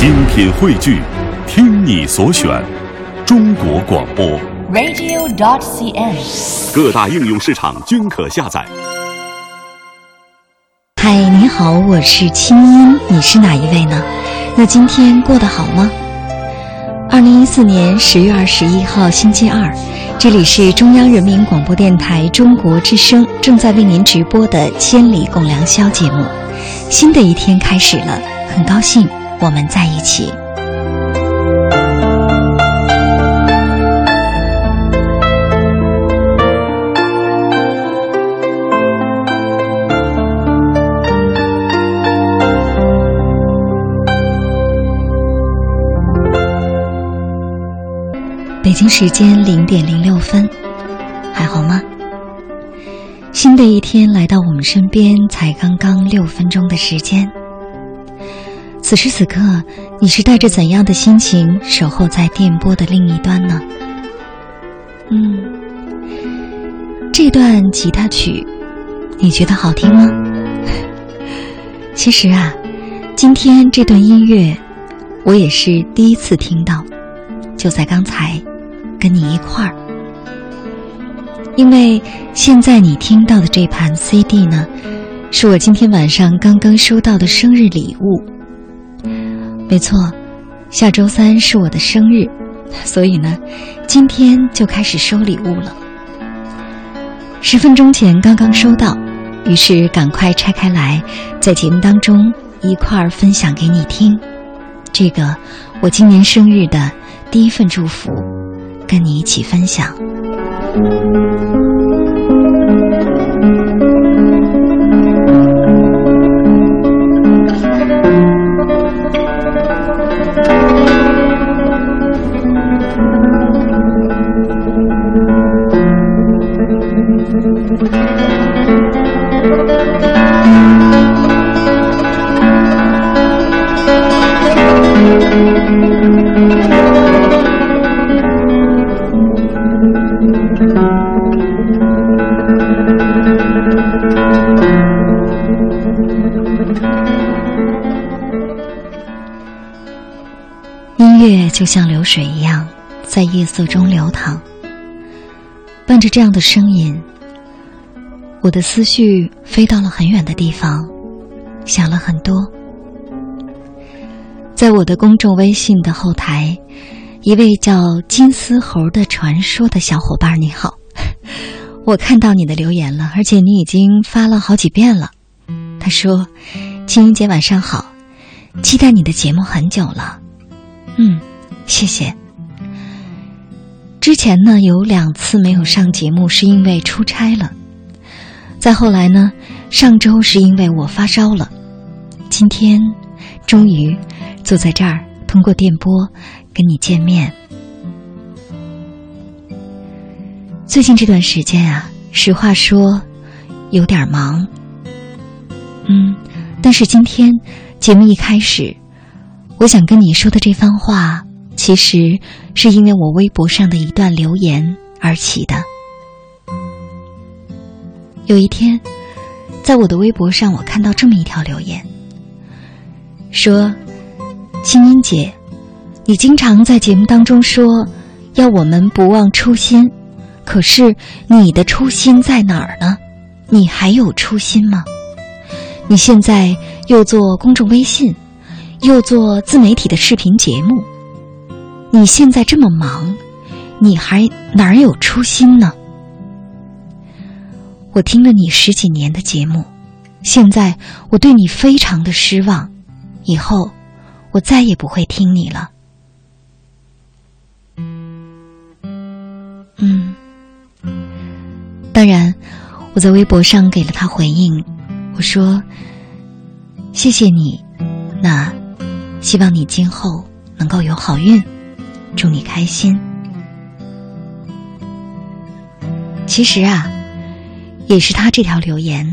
精品汇聚，听你所选，中国广播。radio.dot.cn，。各大应用市场均可下载。嗨，你好，我是清音，你是哪一位呢？那今天过得好吗？二零一四年十月二十一号星期二，这里是中央人民广播电台中国之声正在为您直播的《千里共良宵》节目。新的一天开始了，很高兴我们在一起。北京时间零点零六分，还好吗？新的一天来到我们身边，才刚刚六分钟的时间。此时此刻，你是带着怎样的心情守候在电波的另一端呢？嗯，这段吉他曲，你觉得好听吗？其实啊，今天这段音乐，我也是第一次听到，就在刚才。跟你一块儿，因为现在你听到的这盘 CD 呢，是我今天晚上刚刚收到的生日礼物。没错，下周三是我的生日，所以呢，今天就开始收礼物了。十分钟前刚刚收到，于是赶快拆开来，在节目当中一块儿分享给你听。这个我今年生日的第一份祝福。跟你一起分享。音乐就像流水一样，在夜色中流淌。伴着这样的声音，我的思绪飞到了很远的地方，想了很多。在我的公众微信的后台，一位叫金丝猴的传说的小伙伴，你好，我看到你的留言了，而且你已经发了好几遍了。他说：“青音姐晚上好，期待你的节目很久了。”嗯，谢谢。之前呢有两次没有上节目，是因为出差了。再后来呢，上周是因为我发烧了。今天终于坐在这儿，通过电波跟你见面。最近这段时间啊，实话说有点忙。嗯，但是今天节目一开始。我想跟你说的这番话，其实是因为我微博上的一段留言而起的。有一天，在我的微博上，我看到这么一条留言，说：“青音姐，你经常在节目当中说要我们不忘初心，可是你的初心在哪儿呢？你还有初心吗？你现在又做公众微信。”又做自媒体的视频节目，你现在这么忙，你还哪儿有初心呢？我听了你十几年的节目，现在我对你非常的失望，以后我再也不会听你了。嗯，当然，我在微博上给了他回应，我说：“谢谢你。”那。希望你今后能够有好运，祝你开心。其实啊，也是他这条留言，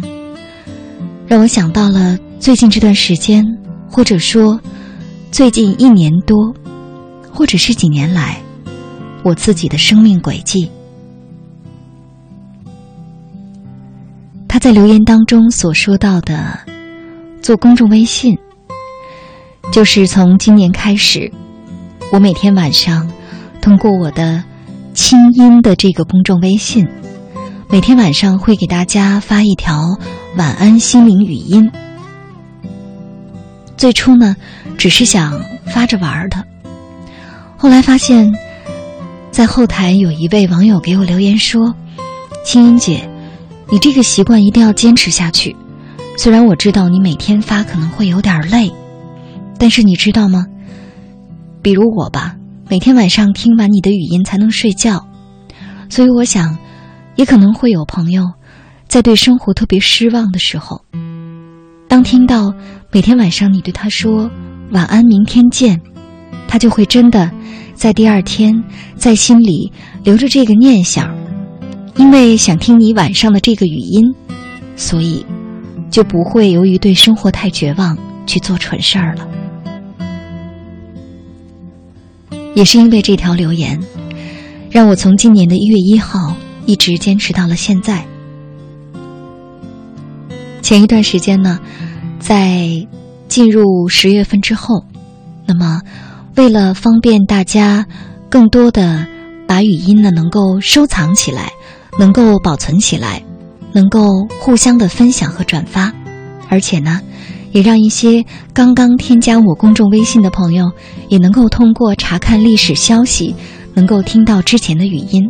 让我想到了最近这段时间，或者说最近一年多，或者是几年来，我自己的生命轨迹。他在留言当中所说到的，做公众微信。就是从今年开始，我每天晚上通过我的清音的这个公众微信，每天晚上会给大家发一条晚安心灵语音。最初呢，只是想发着玩的，后来发现，在后台有一位网友给我留言说：“青音姐，你这个习惯一定要坚持下去。虽然我知道你每天发可能会有点累。”但是你知道吗？比如我吧，每天晚上听完你的语音才能睡觉，所以我想，也可能会有朋友，在对生活特别失望的时候，当听到每天晚上你对他说“晚安，明天见”，他就会真的在第二天在心里留着这个念想，因为想听你晚上的这个语音，所以就不会由于对生活太绝望去做蠢事儿了。也是因为这条留言，让我从今年的一月一号一直坚持到了现在。前一段时间呢，在进入十月份之后，那么为了方便大家更多的把语音呢能够收藏起来，能够保存起来，能够互相的分享和转发，而且呢。也让一些刚刚添加我公众微信的朋友，也能够通过查看历史消息，能够听到之前的语音。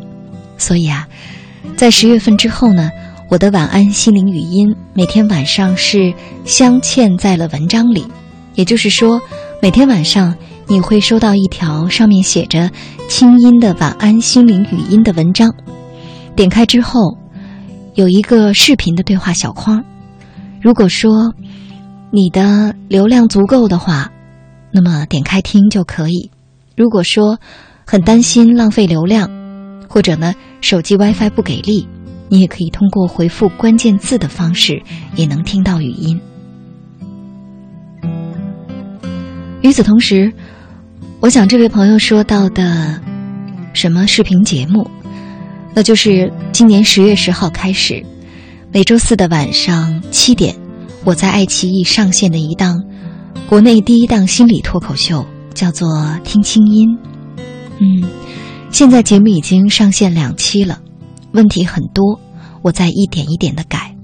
所以啊，在十月份之后呢，我的晚安心灵语音每天晚上是镶嵌在了文章里，也就是说，每天晚上你会收到一条上面写着清音的晚安心灵语音的文章。点开之后，有一个视频的对话小框。如果说。你的流量足够的话，那么点开听就可以。如果说很担心浪费流量，或者呢手机 WiFi 不给力，你也可以通过回复关键字的方式也能听到语音。与此同时，我想这位朋友说到的什么视频节目，那就是今年十月十号开始，每周四的晚上七点。我在爱奇艺上线的一档国内第一档心理脱口秀，叫做《听清音》。嗯，现在节目已经上线两期了，问题很多，我在一点一点的改。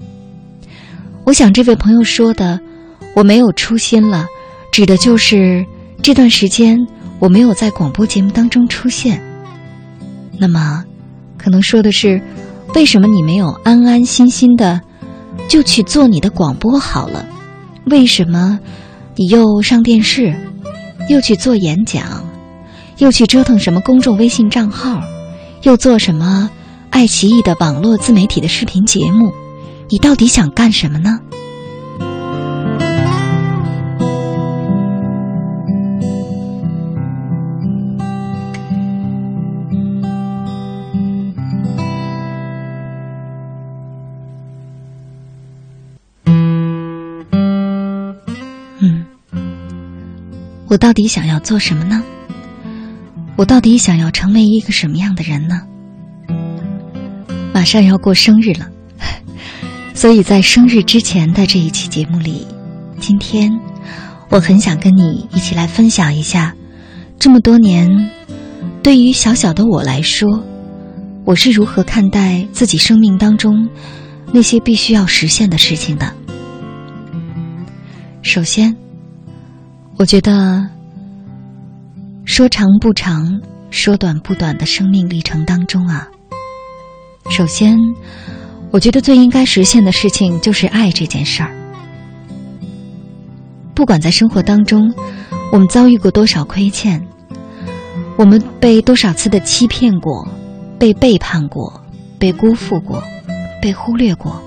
我想这位朋友说的“我没有初心了”，指的就是这段时间我没有在广播节目当中出现。那么，可能说的是，为什么你没有安安心心的？就去做你的广播好了，为什么你又上电视，又去做演讲，又去折腾什么公众微信账号，又做什么爱奇艺的网络自媒体的视频节目？你到底想干什么呢？嗯我到底想要做什么呢？我到底想要成为一个什么样的人呢？马上要过生日了，所以在生日之前的这一期节目里，今天我很想跟你一起来分享一下，这么多年对于小小的我来说，我是如何看待自己生命当中那些必须要实现的事情的。首先。我觉得，说长不长，说短不短的生命历程当中啊，首先，我觉得最应该实现的事情就是爱这件事儿。不管在生活当中，我们遭遇过多少亏欠，我们被多少次的欺骗过，被背叛过，被辜负过，被忽略过，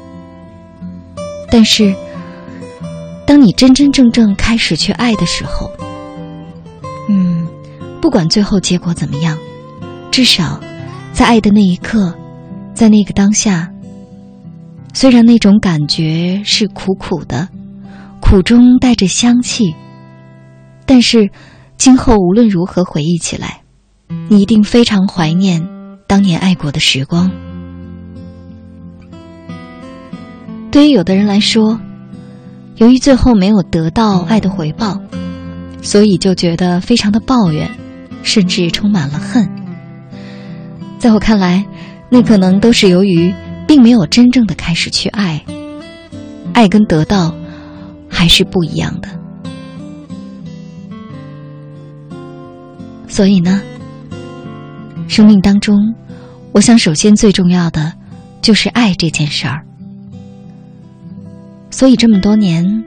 但是。当你真真正正开始去爱的时候，嗯，不管最后结果怎么样，至少在爱的那一刻，在那个当下，虽然那种感觉是苦苦的，苦中带着香气，但是今后无论如何回忆起来，你一定非常怀念当年爱过的时光。对于有的人来说。由于最后没有得到爱的回报，所以就觉得非常的抱怨，甚至充满了恨。在我看来，那可能都是由于并没有真正的开始去爱，爱跟得到还是不一样的。所以呢，生命当中，我想首先最重要的就是爱这件事儿。所以这么多年，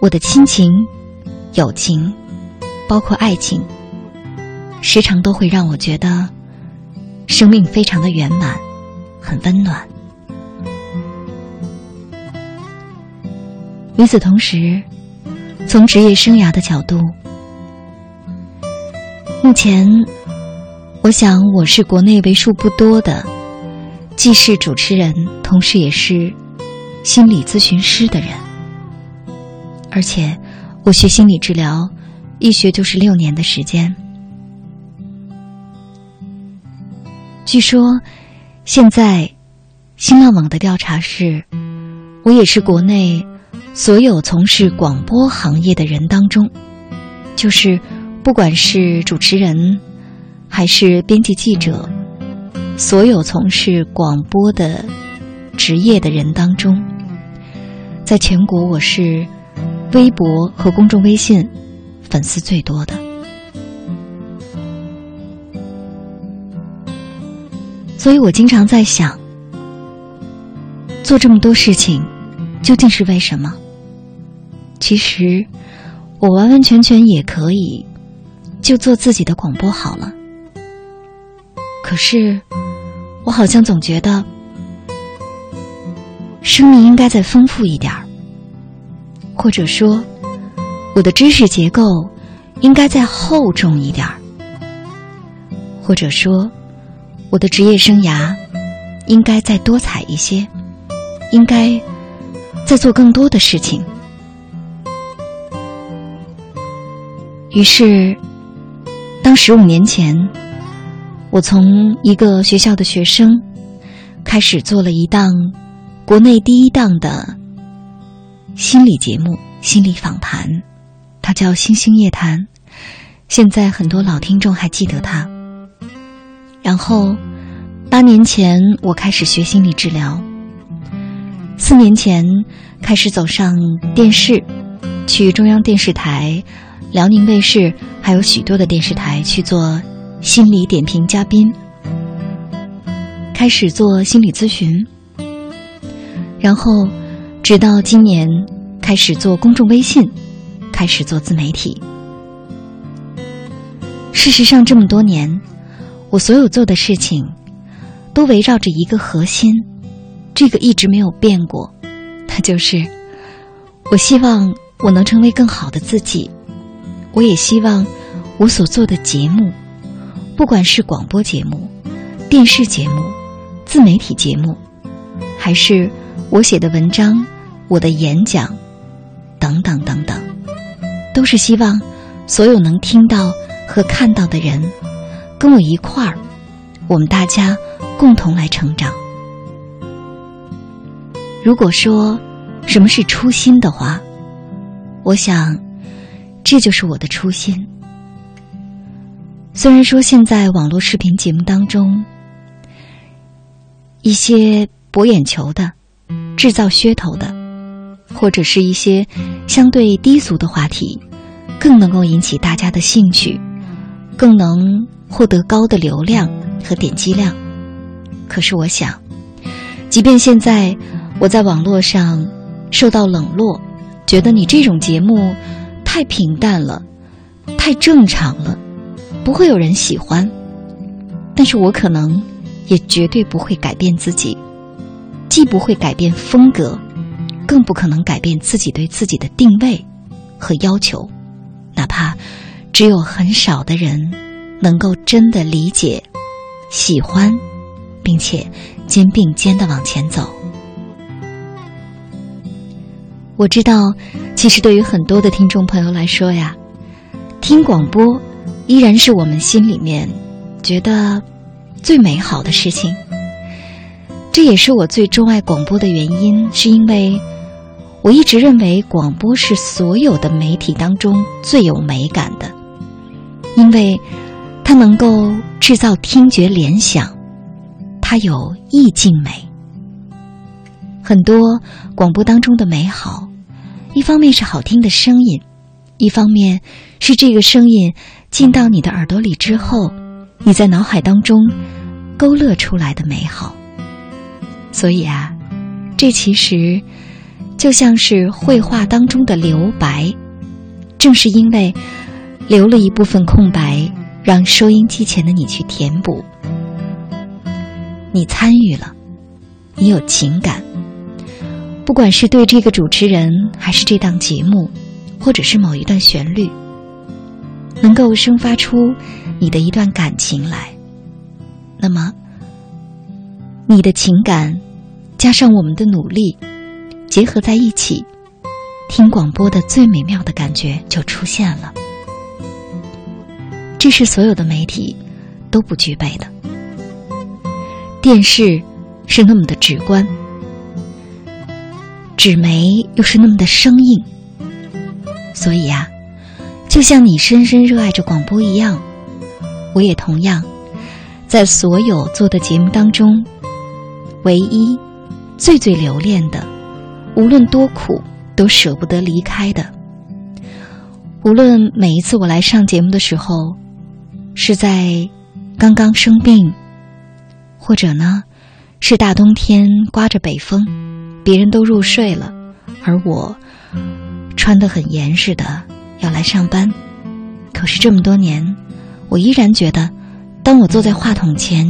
我的亲情、友情，包括爱情，时常都会让我觉得生命非常的圆满，很温暖。与此同时，从职业生涯的角度。目前，我想我是国内为数不多的，既是主持人，同时也是心理咨询师的人。而且，我学心理治疗，一学就是六年的时间。据说，现在新浪网的调查是，我也是国内所有从事广播行业的人当中，就是。不管是主持人，还是编辑记者，所有从事广播的职业的人当中，在全国我是微博和公众微信粉丝最多的。所以我经常在想，做这么多事情究竟是为什么？其实，我完完全全也可以。就做自己的广播好了。可是，我好像总觉得，生命应该再丰富一点儿，或者说，我的知识结构应该再厚重一点儿，或者说，我的职业生涯应该再多彩一些，应该再做更多的事情。于是。当十五年前，我从一个学校的学生开始做了一档国内第一档的心理节目、心理访谈，他叫《星星夜谈》。现在很多老听众还记得他。然后八年前，我开始学心理治疗；四年前开始走上电视，去中央电视台。辽宁卫视还有许多的电视台去做心理点评嘉宾，开始做心理咨询，然后直到今年开始做公众微信，开始做自媒体。事实上，这么多年，我所有做的事情都围绕着一个核心，这个一直没有变过，那就是我希望我能成为更好的自己。我也希望我所做的节目，不管是广播节目、电视节目、自媒体节目，还是我写的文章、我的演讲等等等等，都是希望所有能听到和看到的人跟我一块儿，我们大家共同来成长。如果说什么是初心的话，我想。这就是我的初心。虽然说现在网络视频节目当中，一些博眼球的、制造噱头的，或者是一些相对低俗的话题，更能够引起大家的兴趣，更能获得高的流量和点击量。可是我想，即便现在我在网络上受到冷落，觉得你这种节目。太平淡了，太正常了，不会有人喜欢。但是我可能也绝对不会改变自己，既不会改变风格，更不可能改变自己对自己的定位和要求。哪怕只有很少的人能够真的理解、喜欢，并且肩并肩的往前走。我知道，其实对于很多的听众朋友来说呀，听广播依然是我们心里面觉得最美好的事情。这也是我最钟爱广播的原因，是因为我一直认为广播是所有的媒体当中最有美感的，因为它能够制造听觉联想，它有意境美。很多广播当中的美好，一方面是好听的声音，一方面是这个声音进到你的耳朵里之后，你在脑海当中勾勒出来的美好。所以啊，这其实。就像是绘画当中的留白，正是因为留了一部分空白，让收音机前的你去填补。你参与了，你有情感，不管是对这个主持人，还是这档节目，或者是某一段旋律，能够生发出你的一段感情来。那么，你的情感加上我们的努力。结合在一起，听广播的最美妙的感觉就出现了。这是所有的媒体都不具备的。电视是那么的直观，纸媒又是那么的生硬。所以呀，就像你深深热爱着广播一样，我也同样在所有做的节目当中，唯一最最留恋的。无论多苦，都舍不得离开的。无论每一次我来上节目的时候，是在刚刚生病，或者呢，是大冬天刮着北风，别人都入睡了，而我穿得很严实的要来上班。可是这么多年，我依然觉得，当我坐在话筒前，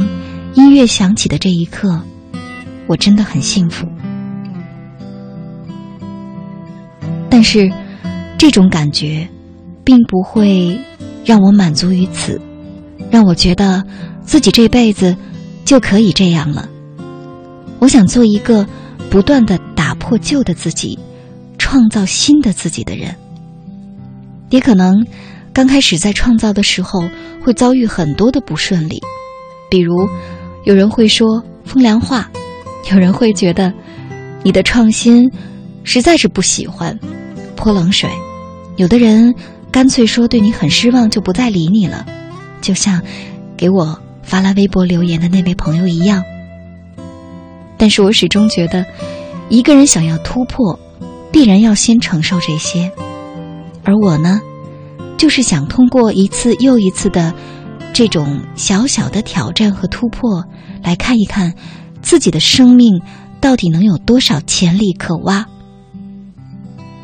音乐响起的这一刻，我真的很幸福。但是，这种感觉，并不会让我满足于此，让我觉得自己这辈子就可以这样了。我想做一个不断的打破旧的自己，创造新的自己的人。也可能刚开始在创造的时候会遭遇很多的不顺利，比如有人会说风凉话，有人会觉得你的创新实在是不喜欢。泼冷水，有的人干脆说对你很失望，就不再理你了，就像给我发来微博留言的那位朋友一样。但是我始终觉得，一个人想要突破，必然要先承受这些。而我呢，就是想通过一次又一次的这种小小的挑战和突破，来看一看自己的生命到底能有多少潜力可挖。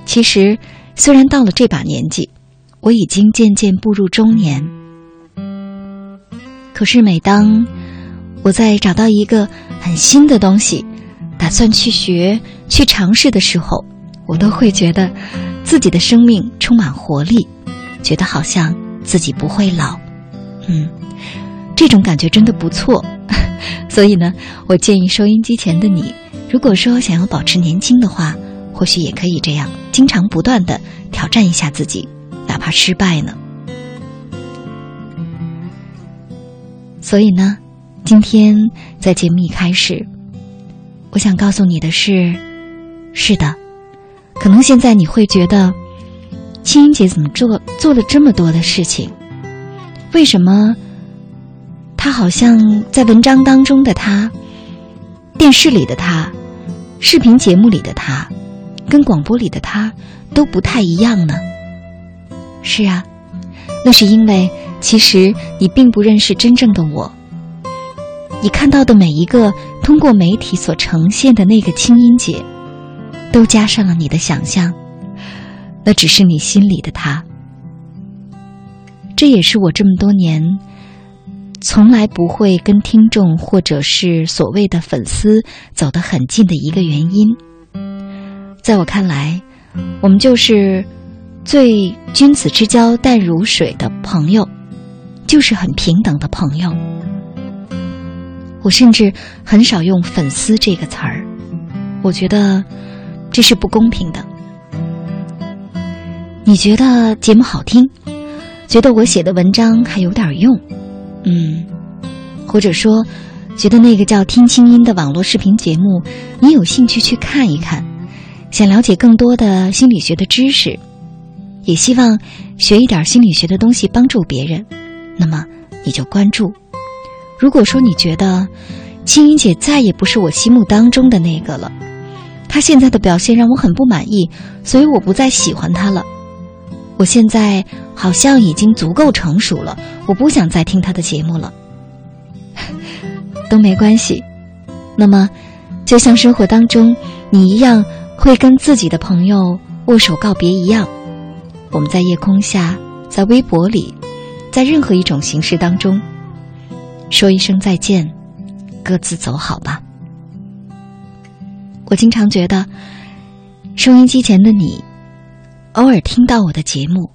其实，虽然到了这把年纪，我已经渐渐步入中年，可是每当我在找到一个很新的东西，打算去学、去尝试的时候，我都会觉得自己的生命充满活力，觉得好像自己不会老。嗯，这种感觉真的不错。所以呢，我建议收音机前的你，如果说想要保持年轻的话。或许也可以这样，经常不断的挑战一下自己，哪怕失败呢。所以呢，今天在节目一开始，我想告诉你的是，是的，可能现在你会觉得，青音姐怎么做做了这么多的事情？为什么她好像在文章当中的她，电视里的她，视频节目里的她？跟广播里的他都不太一样呢。是啊，那是因为其实你并不认识真正的我。你看到的每一个通过媒体所呈现的那个清音姐，都加上了你的想象，那只是你心里的他。这也是我这么多年从来不会跟听众或者是所谓的粉丝走得很近的一个原因。在我看来，我们就是最君子之交淡如水的朋友，就是很平等的朋友。我甚至很少用“粉丝”这个词儿，我觉得这是不公平的。你觉得节目好听，觉得我写的文章还有点用，嗯，或者说觉得那个叫“听清音”的网络视频节目，你有兴趣去看一看。想了解更多的心理学的知识，也希望学一点心理学的东西帮助别人，那么你就关注。如果说你觉得青音姐再也不是我心目当中的那个了，她现在的表现让我很不满意，所以我不再喜欢她了。我现在好像已经足够成熟了，我不想再听她的节目了。都没关系。那么，就像生活当中你一样会跟自己的朋友握手告别一样，我们在夜空下，在微博里，在任何一种形式当中。说一声再见，各自走好吧。我经常觉得，收音机前的你，偶尔听到我的节目，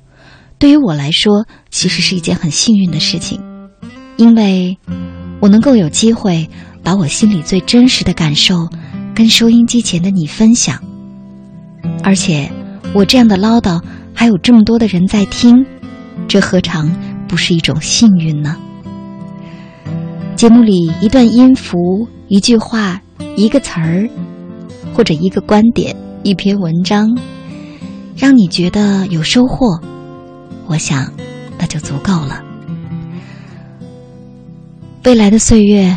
对于我来说，其实是一件很幸运的事情，因为我能够有机会把我心里最真实的感受跟收音机前的你分享，而且我这样的唠叨还有这么多的人在听，这何尝不是一种幸运呢？节目里一段音符、一句话、一个词儿，或者一个观点、一篇文章，让你觉得有收获，我想那就足够了。未来的岁月，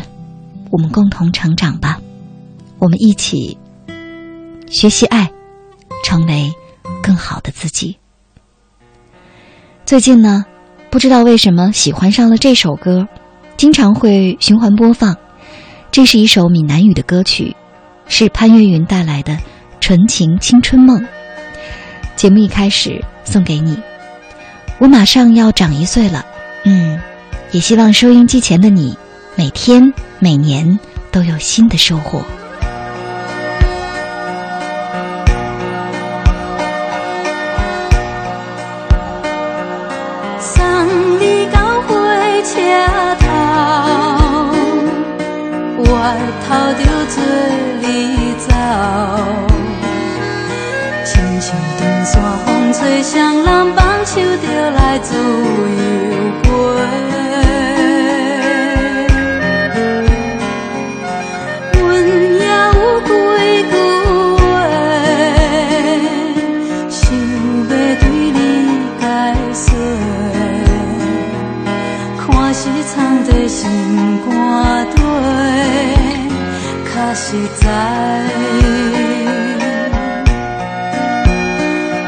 我们共同成长吧，我们一起学习爱，成为更好的自己。最近呢，不知道为什么喜欢上了这首歌。经常会循环播放，这是一首闽南语的歌曲，是潘越云带来的《纯情青春梦》。节目一开始送给你，我马上要长一岁了，嗯，也希望收音机前的你，每天每年都有新的收获。头着做你走，亲像长线风吹双人放手就来自由来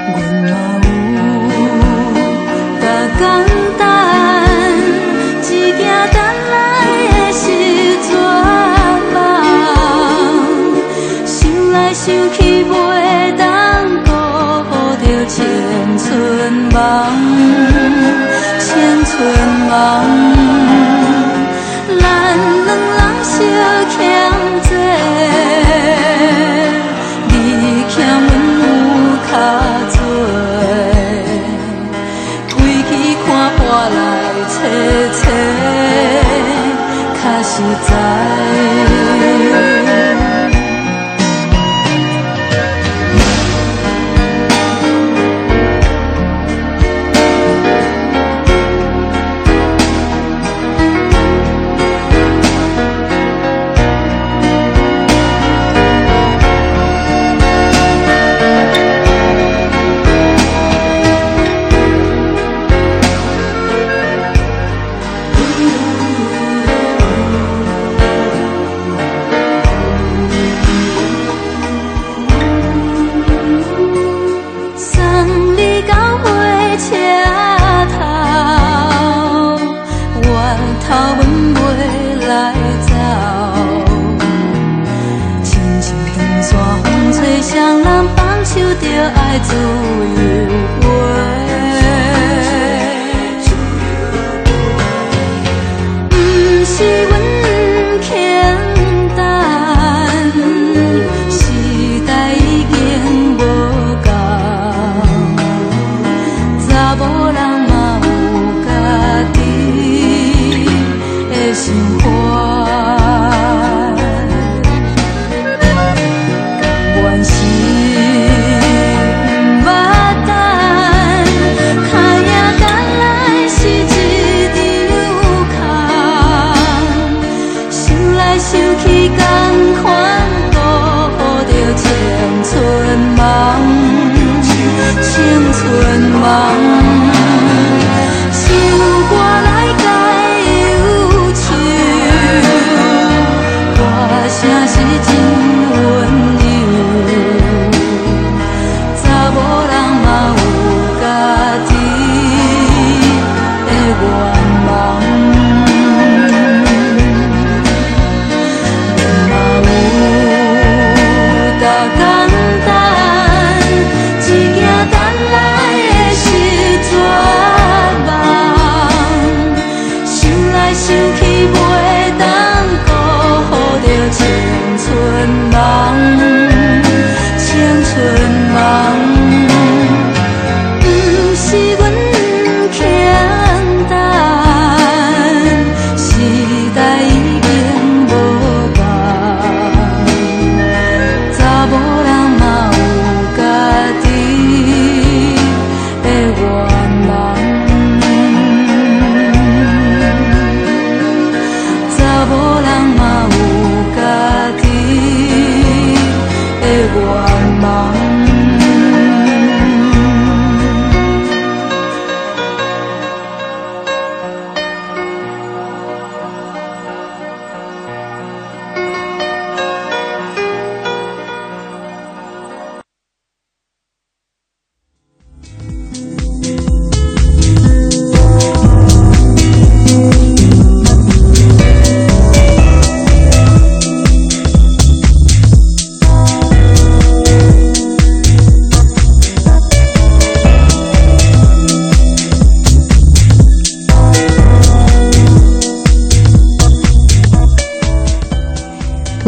阮嘛有甲简单，一件等来的是绝望，想来想去袂当顾着千春梦，千春梦。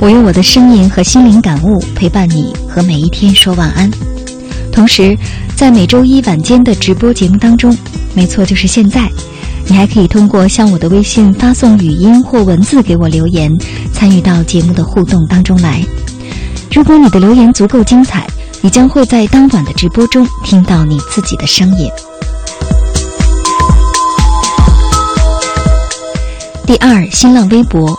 我用我的声音和心灵感悟陪伴你和每一天说晚安。同时，在每周一晚间的直播节目当中，没错，就是现在，你还可以通过向我的微信发送语音或文字给我留言，参与到节目的互动当中来。如果你的留言足够精彩，你将会在当晚的直播中听到你自己的声音。第二，新浪微博，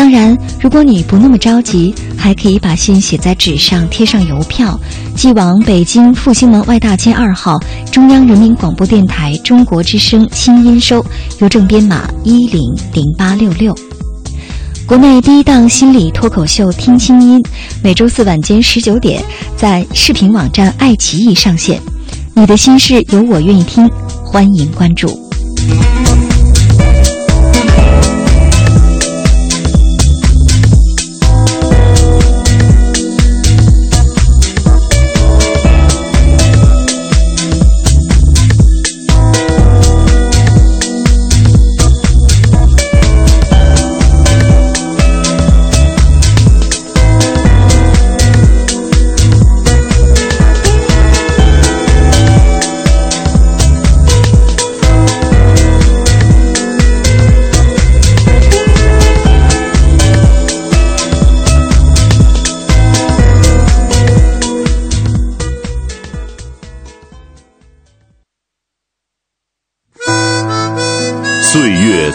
当然，如果你不那么着急，还可以把信写在纸上，贴上邮票，寄往北京复兴门外大街二号中央人民广播电台中国之声清音收，邮政编码一零零八六六。国内第一档心理脱口秀《听清音》，每周四晚间十九点在视频网站爱奇艺上线。你的心事有我愿意听，欢迎关注。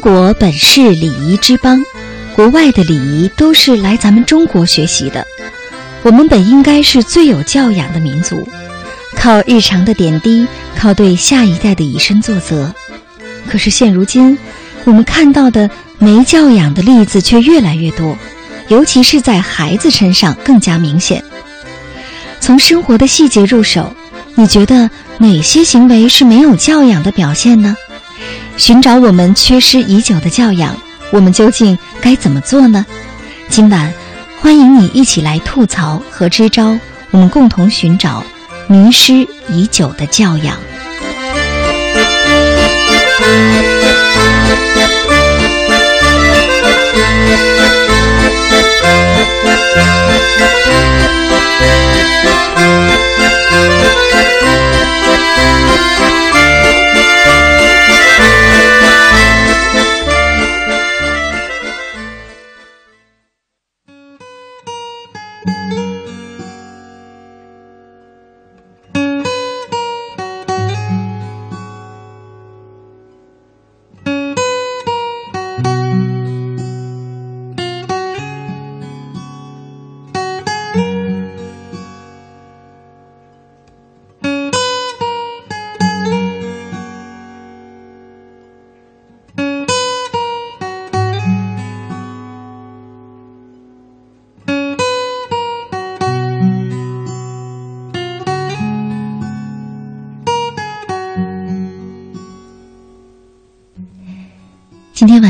国本是礼仪之邦，国外的礼仪都是来咱们中国学习的。我们本应该是最有教养的民族，靠日常的点滴，靠对下一代的以身作则。可是现如今，我们看到的没教养的例子却越来越多，尤其是在孩子身上更加明显。从生活的细节入手，你觉得哪些行为是没有教养的表现呢？寻找我们缺失已久的教养，我们究竟该怎么做呢？今晚，欢迎你一起来吐槽和支招，我们共同寻找迷失已久的教养。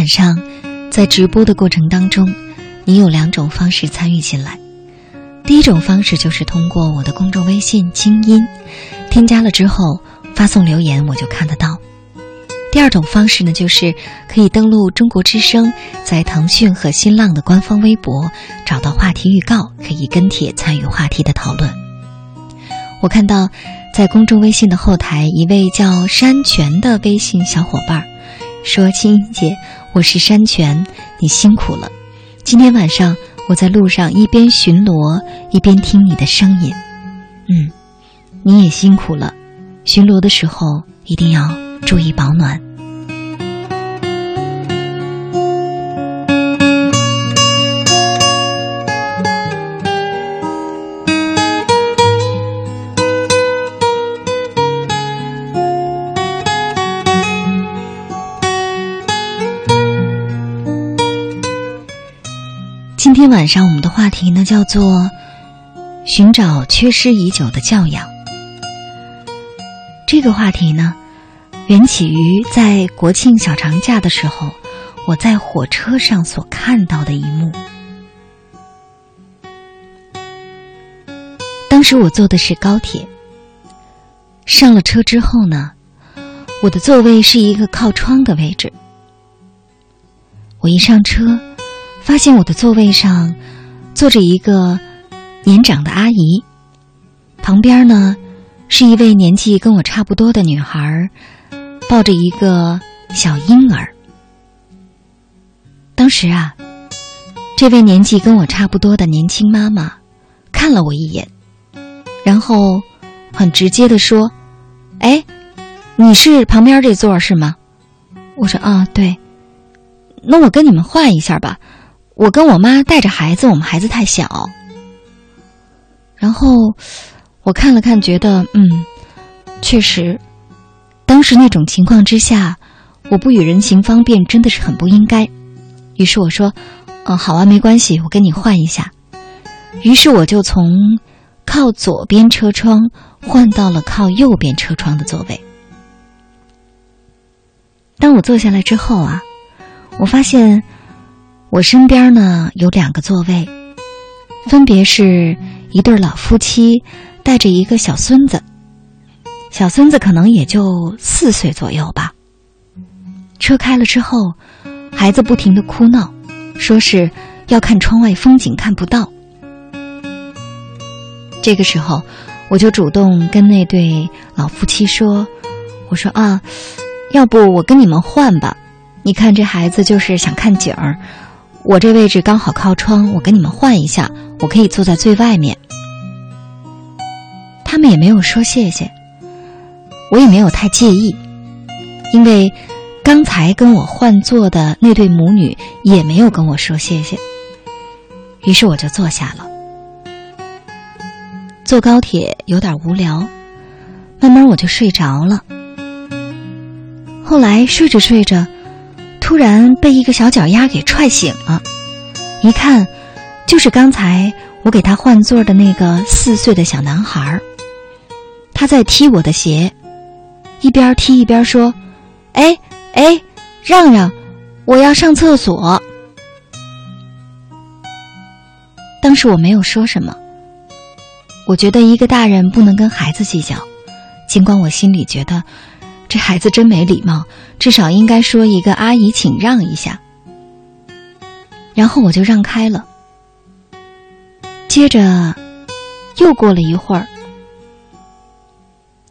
晚上，在直播的过程当中，你有两种方式参与进来。第一种方式就是通过我的公众微信“清音”，添加了之后发送留言，我就看得到。第二种方式呢，就是可以登录中国之声，在腾讯和新浪的官方微博找到话题预告，可以跟帖参与话题的讨论。我看到在公众微信的后台，一位叫山泉的微信小伙伴说：“青音姐，我是山泉，你辛苦了。今天晚上我在路上一边巡逻一边听你的声音，嗯，你也辛苦了。巡逻的时候一定要。”注意保暖。今天晚上我们的话题呢，叫做“寻找缺失已久的教养”。这个话题呢。缘起于在国庆小长假的时候，我在火车上所看到的一幕。当时我坐的是高铁，上了车之后呢，我的座位是一个靠窗的位置。我一上车，发现我的座位上坐着一个年长的阿姨，旁边呢是一位年纪跟我差不多的女孩。抱着一个小婴儿。当时啊，这位年纪跟我差不多的年轻妈妈看了我一眼，然后很直接的说：“哎，你是旁边这座是吗？”我说：“啊，对。”那我跟你们换一下吧，我跟我妈带着孩子，我们孩子太小。然后我看了看，觉得嗯，确实。当时那种情况之下，我不与人行方便真的是很不应该。于是我说：“嗯，好啊，没关系，我跟你换一下。”于是我就从靠左边车窗换到了靠右边车窗的座位。当我坐下来之后啊，我发现我身边呢有两个座位，分别是一对老夫妻带着一个小孙子。小孙子可能也就四岁左右吧。车开了之后，孩子不停的哭闹，说是要看窗外风景看不到。这个时候，我就主动跟那对老夫妻说：“我说啊，要不我跟你们换吧？你看这孩子就是想看景儿，我这位置刚好靠窗，我跟你们换一下，我可以坐在最外面。”他们也没有说谢谢。我也没有太介意，因为刚才跟我换座的那对母女也没有跟我说谢谢。于是我就坐下了。坐高铁有点无聊，慢慢我就睡着了。后来睡着睡着，突然被一个小脚丫给踹醒了，一看，就是刚才我给他换座的那个四岁的小男孩他在踢我的鞋。一边踢一边说：“哎哎，让让，我要上厕所。”当时我没有说什么。我觉得一个大人不能跟孩子计较，尽管我心里觉得这孩子真没礼貌，至少应该说一个“阿姨，请让一下”。然后我就让开了。接着，又过了一会儿。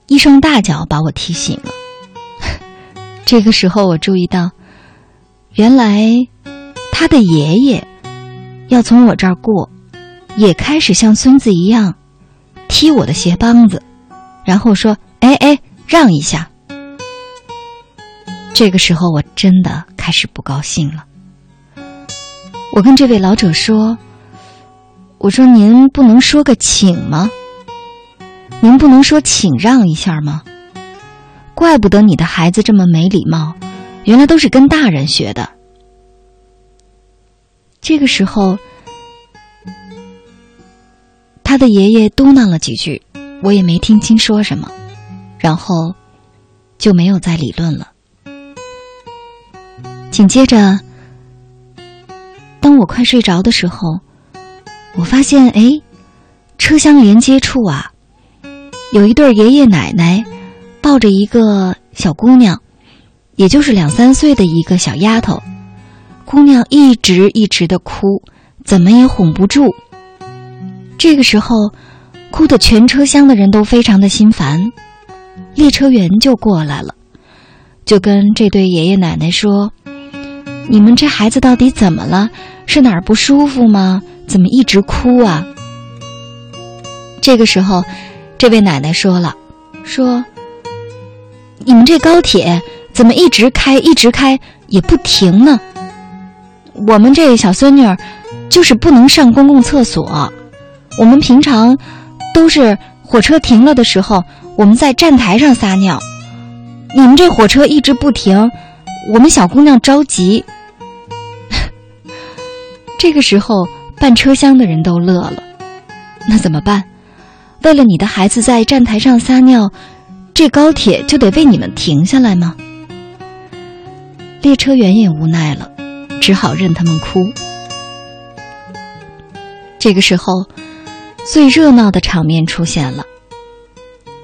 一双大脚把我踢醒了。这个时候，我注意到，原来他的爷爷要从我这儿过，也开始像孙子一样踢我的鞋帮子，然后说：“哎哎，让一下。”这个时候，我真的开始不高兴了。我跟这位老者说：“我说您不能说个请吗？”您不能说请让一下吗？怪不得你的孩子这么没礼貌，原来都是跟大人学的。这个时候，他的爷爷嘟囔了几句，我也没听清说什么，然后就没有再理论了。紧接着，当我快睡着的时候，我发现，哎，车厢连接处啊，有一对爷爷奶奶抱着一个小姑娘，也就是两三岁的一个小丫头。姑娘一直一直的哭，怎么也哄不住。这个时候，哭的全车厢的人都非常的心烦。列车员就过来了，就跟这对爷爷奶奶说：“你们这孩子到底怎么了？是哪儿不舒服吗？怎么一直哭啊？”这个时候，这位奶奶说了：“说你们这高铁怎么一直开一直开也不停呢？”我们这小孙女儿，就是不能上公共厕所。我们平常都是火车停了的时候，我们在站台上撒尿。你们这火车一直不停，我们小姑娘着急。这个时候，半车厢的人都乐了。那怎么办？为了你的孩子在站台上撒尿，这高铁就得为你们停下来吗？列车员也无奈了。只好任他们哭。这个时候，最热闹的场面出现了。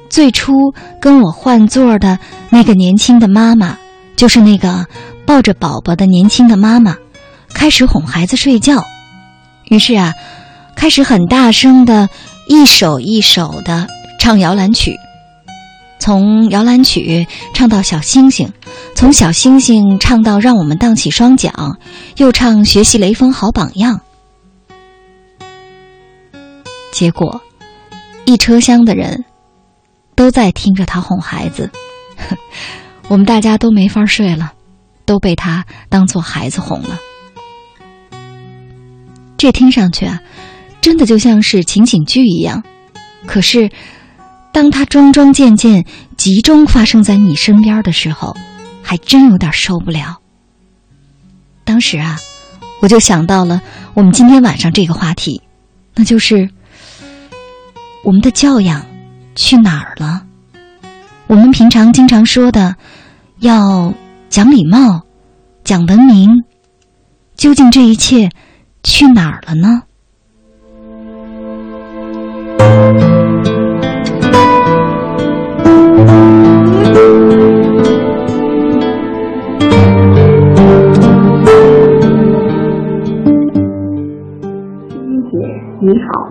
最初跟我换座的那个年轻的妈妈，就是那个抱着宝宝的年轻的妈妈，开始哄孩子睡觉。于是啊，开始很大声的一首一首的唱摇篮曲。从摇篮曲唱到小星星，从小星星唱到让我们荡起双桨，又唱学习雷锋好榜样。结果，一车厢的人都在听着他哄孩子，我们大家都没法睡了，都被他当做孩子哄了。这听上去啊，真的就像是情景剧一样，可是。当它桩桩件件集中发生在你身边的时候，还真有点受不了。当时啊，我就想到了我们今天晚上这个话题，那就是我们的教养去哪儿了？我们平常经常说的要讲礼貌、讲文明，究竟这一切去哪儿了呢？你好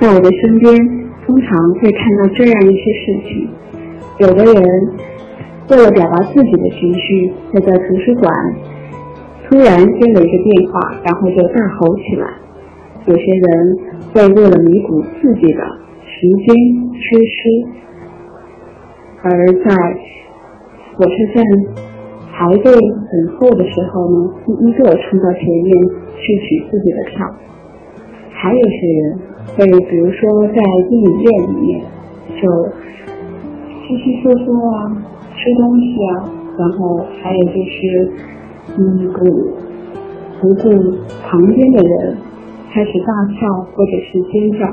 在我的身边，通常会看到这样一些事情：有的人为了表达自己的情绪，会在图书馆突然接了一个电话，然后就大吼起来；有些人会为了弥补自己的时间缺失，而在火车站排队等候的时候呢，第一个冲到前面去取自己的票；还有些人。会比如说在电影院里面，就稀稀嗦嗦啊，吃东西啊，然后还有就是，嗯，不不顾旁边的人，开始大笑或者是尖叫。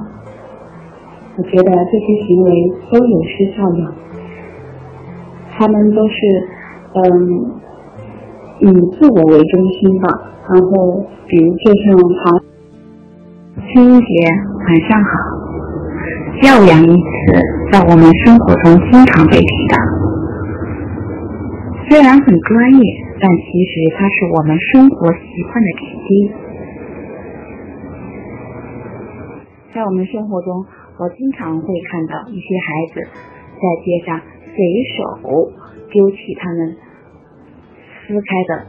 我觉得这些行为都有失教养，他们都是嗯以自我为中心吧。然后比如就像他。青姐，晚上好。教养一词在我们生活中经常被提到，虽然很专业，但其实它是我们生活习惯的点滴。在我们生活中，我经常会看到一些孩子在街上随手丢弃他们撕开的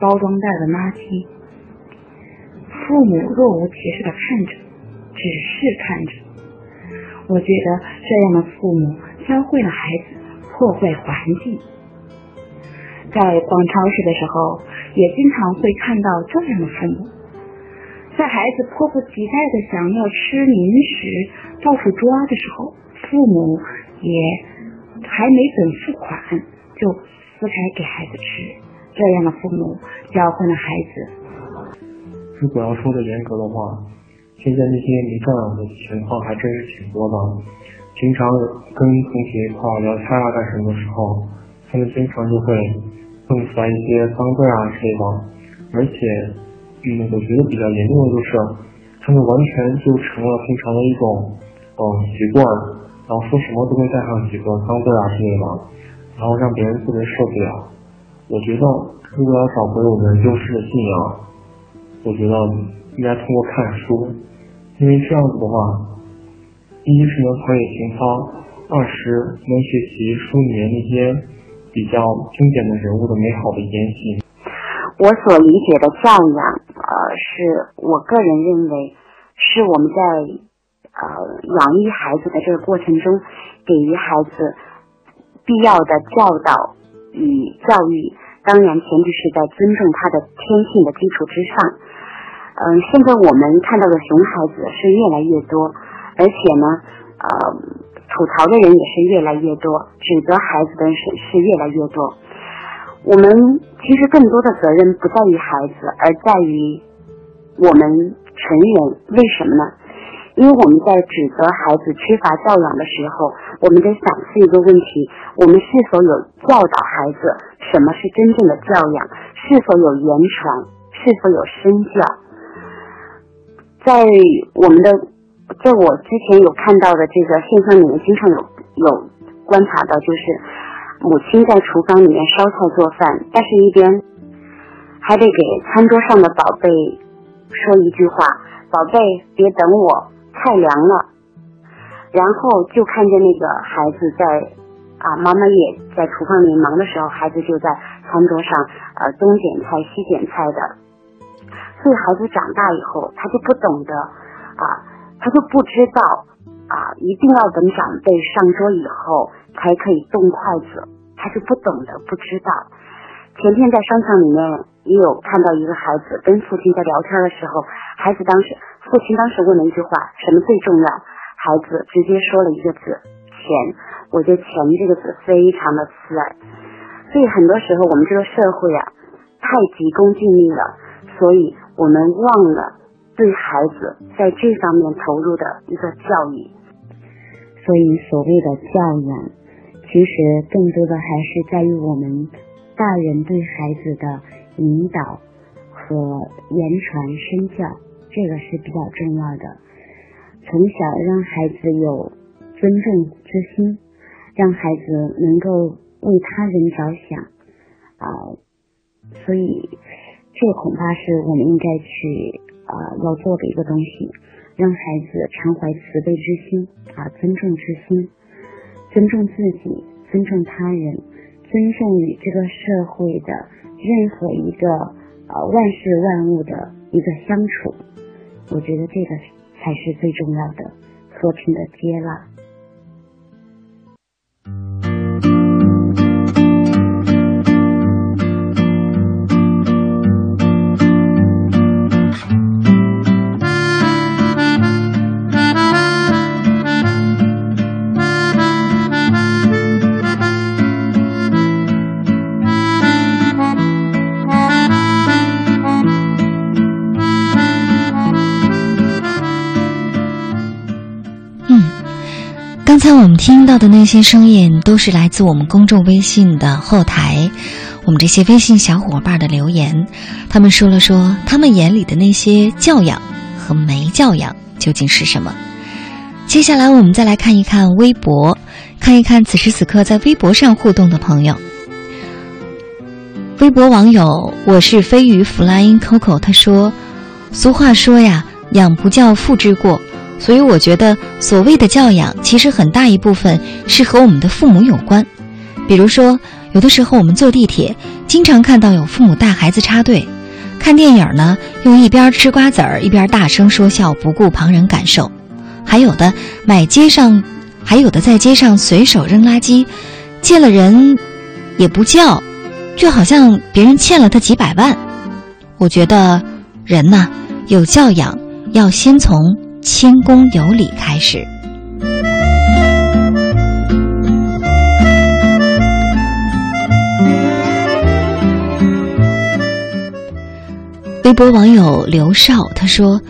包装袋的垃圾。父母若无其事的看着，只是看着。我觉得这样的父母教会了孩子破坏环境。在逛超市的时候，也经常会看到这样的父母，在孩子迫不及待的想要吃零食、到处抓的时候，父母也还没等付款就撕开给孩子吃。这样的父母教会了孩子。如果要说的严格的话，现在那些没教养的情况还真是挺多的。经常跟同学一块聊天啊干什么的时候，他们经常就会弄出来一些脏字啊之类的。而且，嗯，我觉得比较严重的就是，他们完全就成了平常的一种嗯习惯，然后说什么都会带上几个脏字啊之类的，然后让别人特别受不了。我觉得，如果要找回我们丢失的信仰，我觉得应该通过看书，因为这样子的话。一是能陶冶情操，二是能学习书里面那些比较经典的人物的美好的言行。我所理解的教养，呃，是我个人认为，是我们在呃养育孩子的这个过程中，给予孩子必要的教导与教育。当然，前提是在尊重他的天性的基础之上。嗯，现在我们看到的熊孩子是越来越多。而且呢，呃，吐槽的人也是越来越多，指责孩子的人是越来越多。我们其实更多的责任不在于孩子，而在于我们成人。为什么呢？因为我们在指责孩子缺乏教养的时候，我们得反思一个问题：我们是否有教导孩子什么是真正的教养？是否有言传？是否有身教？在我们的。在我之前有看到的这个现象里面，经常有有观察到，就是母亲在厨房里面烧菜做饭，但是一边还得给餐桌上的宝贝说一句话：“宝贝，别等我，菜凉了。”然后就看见那个孩子在啊，妈妈也在厨房里忙的时候，孩子就在餐桌上呃东捡菜西捡菜的。所以孩子长大以后，他就不懂得啊。他就不知道啊，一定要等长辈上桌以后才可以动筷子，他就不懂得不知道。前天在商场里面也有看到一个孩子跟父亲在聊天的时候，孩子当时父亲当时问了一句话：什么最重要？孩子直接说了一个字：钱。我觉得钱这个字非常的刺耳。所以很多时候我们这个社会啊，太急功近利了，所以我们忘了。对孩子在这方面投入的一个教育，所以所谓的教养，其实更多的还是在于我们大人对孩子的引导和言传身教，这个是比较重要的。从小让孩子有尊重之心，让孩子能够为他人着想啊，所以这恐怕是我们应该去。啊，要做的一个东西，让孩子常怀慈悲之心啊，尊重之心，尊重自己，尊重他人，尊重与这个社会的任何一个呃万事万物的一个相处。我觉得这个才是最重要的，和平的接纳。刚才我们听到的那些声音，都是来自我们公众微信的后台，我们这些微信小伙伴的留言。他们说了说他们眼里的那些教养和没教养究竟是什么。接下来我们再来看一看微博，看一看此时此刻在微博上互动的朋友。微博网友我是飞鱼 Flying Coco，他说：“俗话说呀，养不教，父之过。”所以我觉得，所谓的教养，其实很大一部分是和我们的父母有关。比如说，有的时候我们坐地铁，经常看到有父母带孩子插队；看电影呢，又一边吃瓜子儿一边大声说笑，不顾旁人感受；还有的买街上，还有的在街上随手扔垃圾，见了人也不叫，就好像别人欠了他几百万。我觉得，人呐，有教养要先从。谦恭有礼开始。微博网友刘少他说：“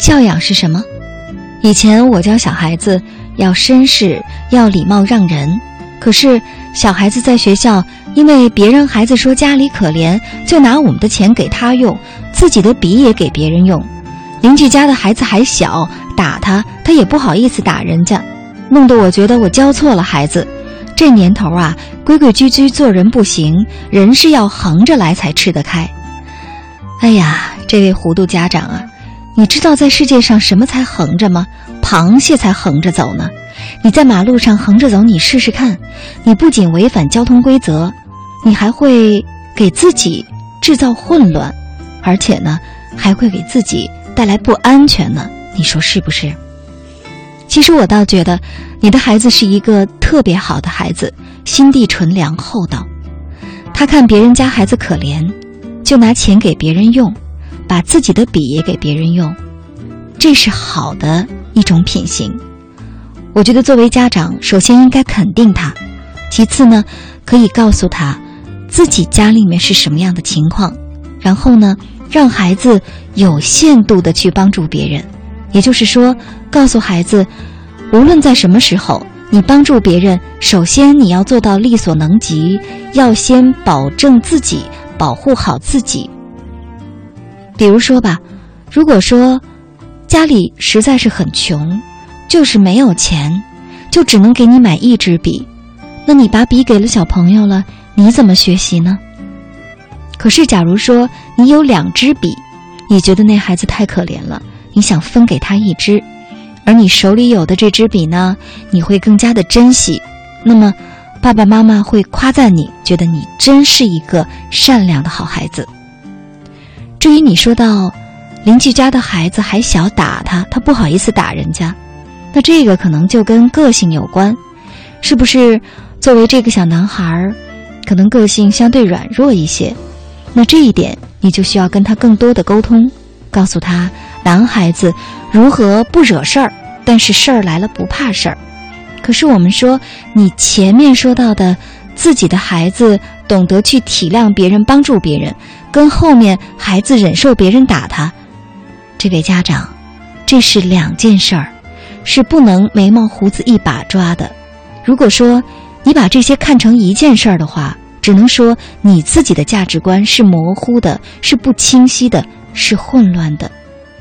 教养是什么？以前我教小孩子要绅士，要礼貌让人。可是小孩子在学校因为别人孩子说家里可怜，就拿我们的钱给他用，自己的笔也给别人用。邻居家的孩子还小，打他他也不好意思打人家，弄得我觉得我教错了孩子。这年头啊，规规矩矩做人不行，人是要横着来才吃得开。哎呀，这位糊涂家长啊，你知道在世界上什么才横着吗？螃蟹才横着走呢。你在马路上横着走，你试试看，你不仅违反交通规则。你还会给自己制造混乱，而且呢，还会给自己带来不安全呢。你说是不是？其实我倒觉得，你的孩子是一个特别好的孩子，心地纯良厚道。他看别人家孩子可怜，就拿钱给别人用，把自己的笔也给别人用，这是好的一种品行。我觉得作为家长，首先应该肯定他，其次呢，可以告诉他。自己家里面是什么样的情况，然后呢，让孩子有限度的去帮助别人，也就是说，告诉孩子，无论在什么时候，你帮助别人，首先你要做到力所能及，要先保证自己，保护好自己。比如说吧，如果说家里实在是很穷，就是没有钱，就只能给你买一支笔，那你把笔给了小朋友了。你怎么学习呢？可是，假如说你有两支笔，你觉得那孩子太可怜了，你想分给他一支，而你手里有的这支笔呢，你会更加的珍惜。那么，爸爸妈妈会夸赞你，觉得你真是一个善良的好孩子。至于你说到邻居家的孩子还小，打他，他不好意思打人家，那这个可能就跟个性有关，是不是？作为这个小男孩。可能个性相对软弱一些，那这一点你就需要跟他更多的沟通，告诉他男孩子如何不惹事儿，但是事儿来了不怕事儿。可是我们说，你前面说到的自己的孩子懂得去体谅别人、帮助别人，跟后面孩子忍受别人打他，这位家长，这是两件事儿，是不能眉毛胡子一把抓的。如果说，你把这些看成一件事儿的话，只能说你自己的价值观是模糊的，是不清晰的，是混乱的。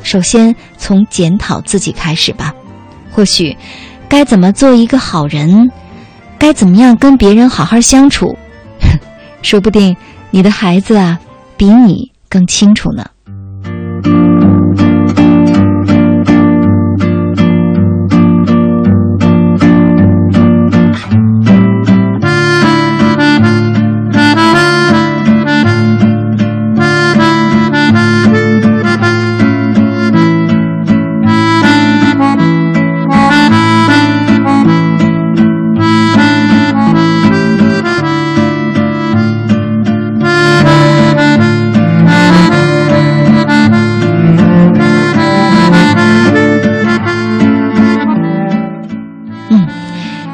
首先从检讨自己开始吧。或许，该怎么做一个好人，该怎么样跟别人好好相处，说不定你的孩子啊，比你更清楚呢。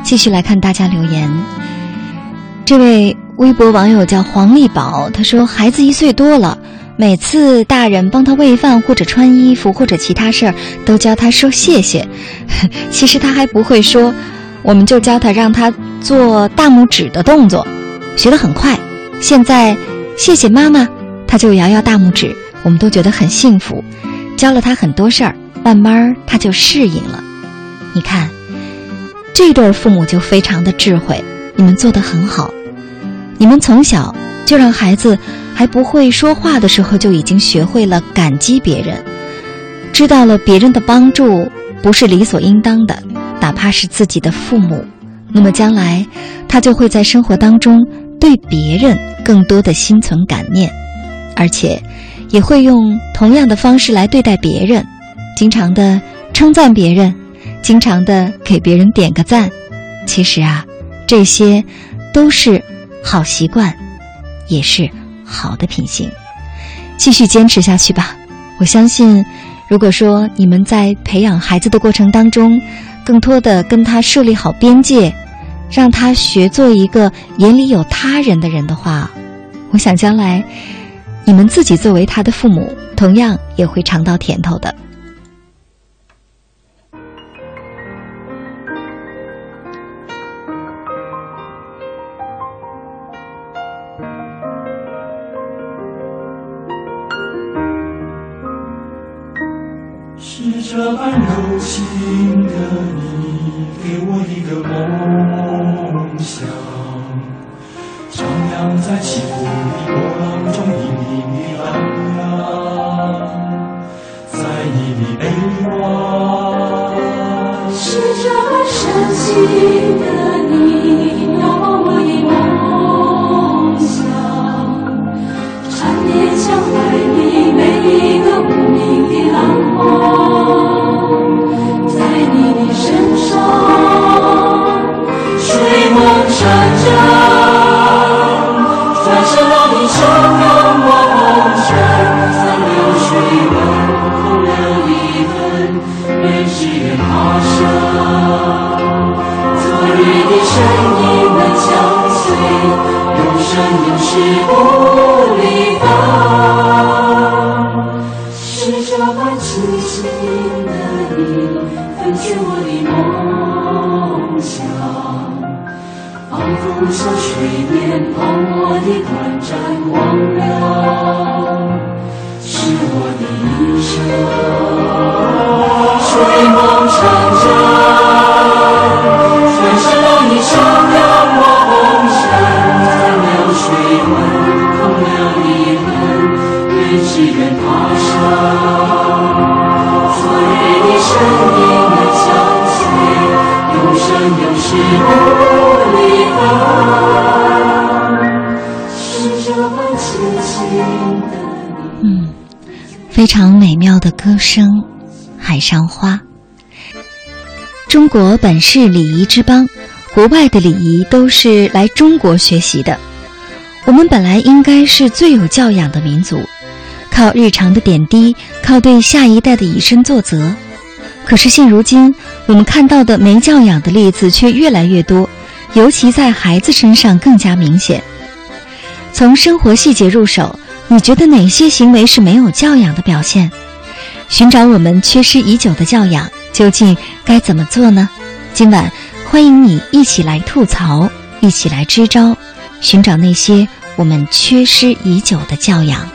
继续来看大家留言。这位微博网友叫黄丽宝，他说：“孩子一岁多了，每次大人帮他喂饭或者穿衣服或者其他事儿，都教他说谢谢。其实他还不会说，我们就教他让他做大拇指的动作，学得很快。现在谢谢妈妈，他就摇摇大拇指，我们都觉得很幸福。教了他很多事儿，慢慢他就适应了。你看。”这对父母就非常的智慧，你们做的很好。你们从小就让孩子还不会说话的时候就已经学会了感激别人，知道了别人的帮助不是理所应当的，哪怕是自己的父母。那么将来他就会在生活当中对别人更多的心存感念，而且也会用同样的方式来对待别人，经常的称赞别人。经常的给别人点个赞，其实啊，这些都是好习惯，也是好的品行。继续坚持下去吧。我相信，如果说你们在培养孩子的过程当中，更多的跟他设立好边界，让他学做一个眼里有他人的人的话，我想将来你们自己作为他的父母，同样也会尝到甜头的。这般柔情的你，给我一个梦想，徜徉在起伏的波浪中，隐隐的荡漾，在你的臂弯。是这般深情的你，遥望我的梦想，缠绵相会的每一个无名的浪花，生永世不离分。是这般痴情的你，分去我的梦想，仿佛像水面旁我的短暂光亮，是我的一生，睡梦成真。只愿他生。昨日的身影能相随，永生永世不离分。是这般痴情的你。嗯，非常美妙的歌声，《海上花》。中国本是礼仪之邦，国外的礼仪都是来中国学习的。我们本来应该是最有教养的民族，靠日常的点滴，靠对下一代的以身作则。可是现如今，我们看到的没教养的例子却越来越多，尤其在孩子身上更加明显。从生活细节入手，你觉得哪些行为是没有教养的表现？寻找我们缺失已久的教养。究竟该怎么做呢？今晚欢迎你一起来吐槽，一起来支招，寻找那些我们缺失已久的教养。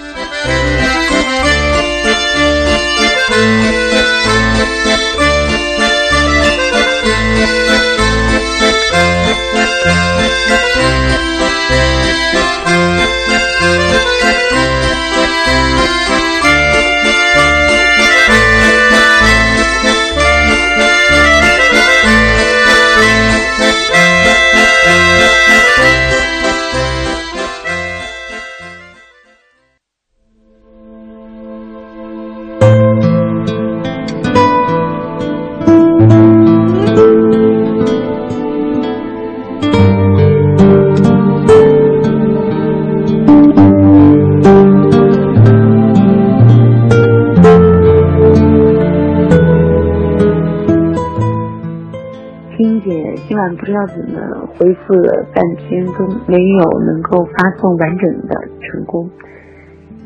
回复了半天都没有能够发送完整的成功。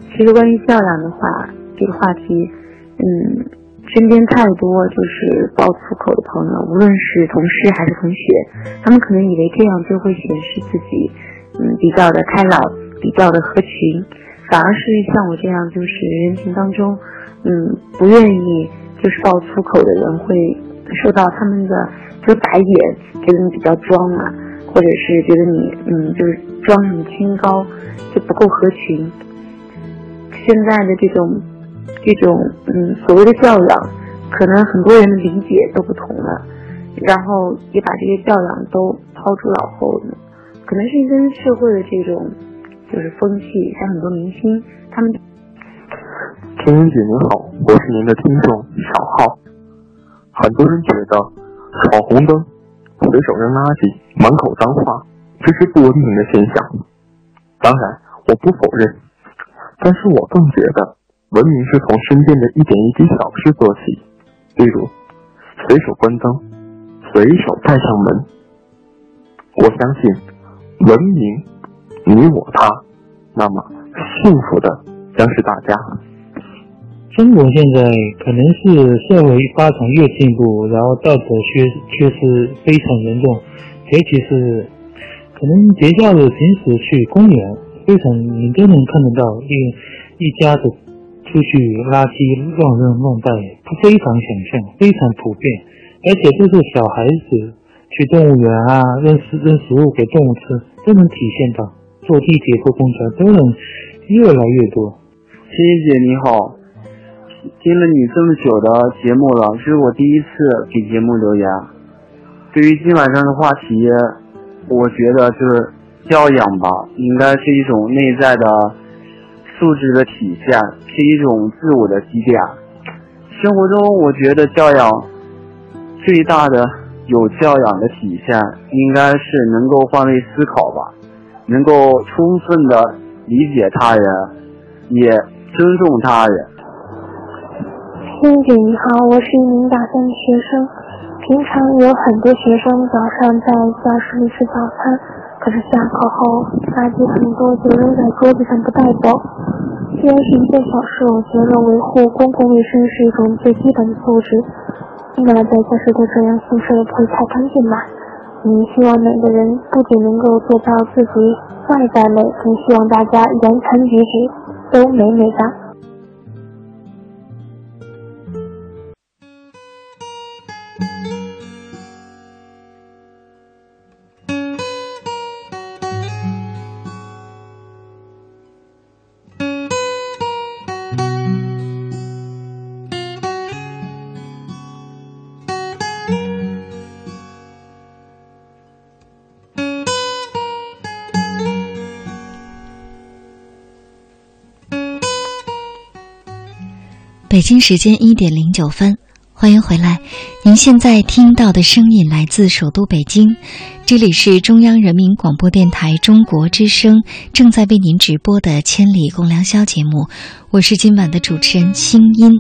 其实关于教养的话，这个话题，嗯，身边太多就是爆粗口的朋友，无论是同事还是同学，他们可能以为这样就会显示自己，嗯，比较的开朗，比较的合群，反而是像我这样，就是人群当中，嗯，不愿意就是爆粗口的人，会受到他们的。就是白眼，觉得你比较装啊，或者是觉得你嗯，就是装什么清高，就不够合群。现在的这种这种嗯所谓的教养，可能很多人的理解都不同了，然后也把这些教养都抛诸脑后了。可能是跟社会的这种就是风气，像很多明星，他们。陈云姐您好，我是您的听众小浩。很多人觉得。闯红灯、随手扔垃圾、满口脏话，这是不文明的现象。当然，我不否认，但是我更觉得，文明是从身边的一点一滴小事做起。例如，随手关灯，随手带上门。我相信，文明，你我他，那么幸福的将是大家。中国现在可能是社会发展越进步，然后道德缺缺失非常严重，尤其是可能节假日平时去公园，非常你都能看得到一一家子出去垃圾乱扔乱带，非常想象，非常普遍，而且就是小孩子去动物园啊，扔食扔食物给动物吃，都能体现到。坐地铁、坐公交都能越来越多。七七姐你好，听了你这么久的节目了，这是我第一次给节目留言。对于今晚上的话题，我觉得就是教养吧，应该是一种内在的素质的体现，是一种自我的积淀。生活中，我觉得教养最大的有教养的体现，应该是能够换位思考吧。能够充分的理解他人，也尊重他人。星姐你好，我是一名大三的学生。平常有很多学生早上在教室里吃早餐，可是下课后垃圾很多就扔在桌子上不带走。虽然是一件小事，我觉得维护公共卫生是一种最基本的素质。那在教室都这样，宿舍也不会太干净吧？嗯，希望每个人不仅能够做到自己外在美，更希望大家言谈举止都美美的。北京时间一点零九分，欢迎回来。您现在听到的声音来自首都北京，这里是中央人民广播电台中国之声正在为您直播的《千里共良宵》节目。我是今晚的主持人清音。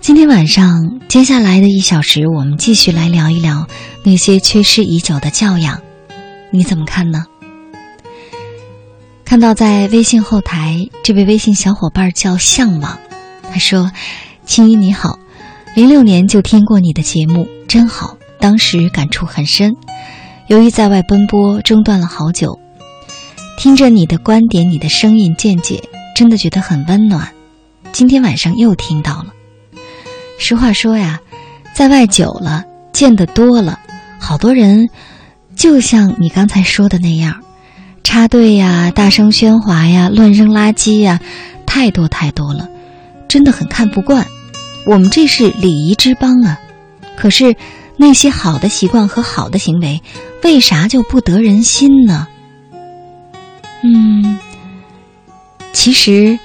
今天晚上接下来的一小时，我们继续来聊一聊那些缺失已久的教养，你怎么看呢？看到在微信后台，这位微信小伙伴叫向往。他说：“青衣你好，零六年就听过你的节目，真好，当时感触很深。由于在外奔波，中断了好久，听着你的观点、你的声音、见解，真的觉得很温暖。今天晚上又听到了。实话说呀，在外久了，见得多了，好多人就像你刚才说的那样，插队呀、大声喧哗呀、乱扔垃圾呀，太多太多了。”真的很看不惯，我们这是礼仪之邦啊，可是那些好的习惯和好的行为，为啥就不得人心呢？嗯，其实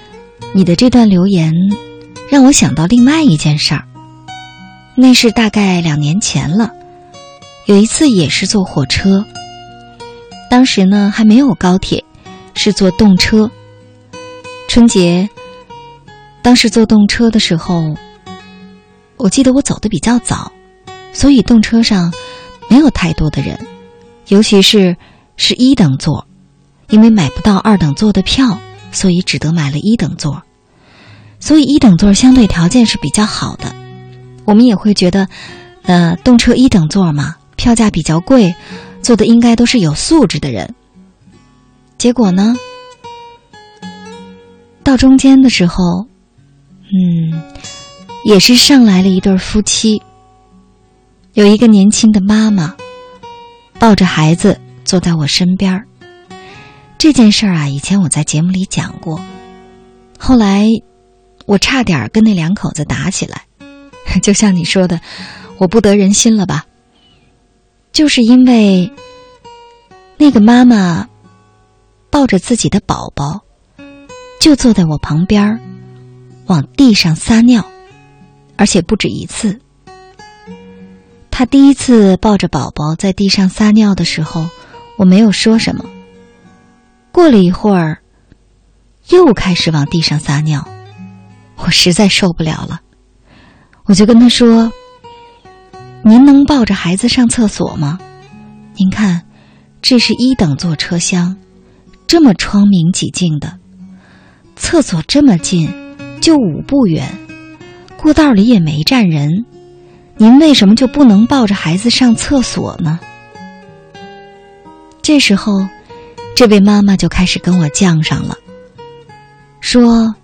你的这段留言让我想到另外一件事儿，那是大概两年前了，有一次也是坐火车，当时呢还没有高铁，是坐动车，春节。当时坐动车的时候，我记得我走的比较早，所以动车上没有太多的人，尤其是是一等座，因为买不到二等座的票，所以只得买了一等座。所以一等座相对条件是比较好的，我们也会觉得，呃，动车一等座嘛，票价比较贵，坐的应该都是有素质的人。结果呢，到中间的时候。嗯，也是上来了一对夫妻。有一个年轻的妈妈抱着孩子坐在我身边。这件事儿啊，以前我在节目里讲过。后来我差点跟那两口子打起来，就像你说的，我不得人心了吧？就是因为那个妈妈抱着自己的宝宝，就坐在我旁边儿。往地上撒尿，而且不止一次。他第一次抱着宝宝在地上撒尿的时候，我没有说什么。过了一会儿，又开始往地上撒尿，我实在受不了了，我就跟他说：“您能抱着孩子上厕所吗？您看，这是一等座车厢，这么窗明几净的，厕所这么近。”就五步远，过道里也没站人，您为什么就不能抱着孩子上厕所呢？这时候，这位妈妈就开始跟我犟上了，说：“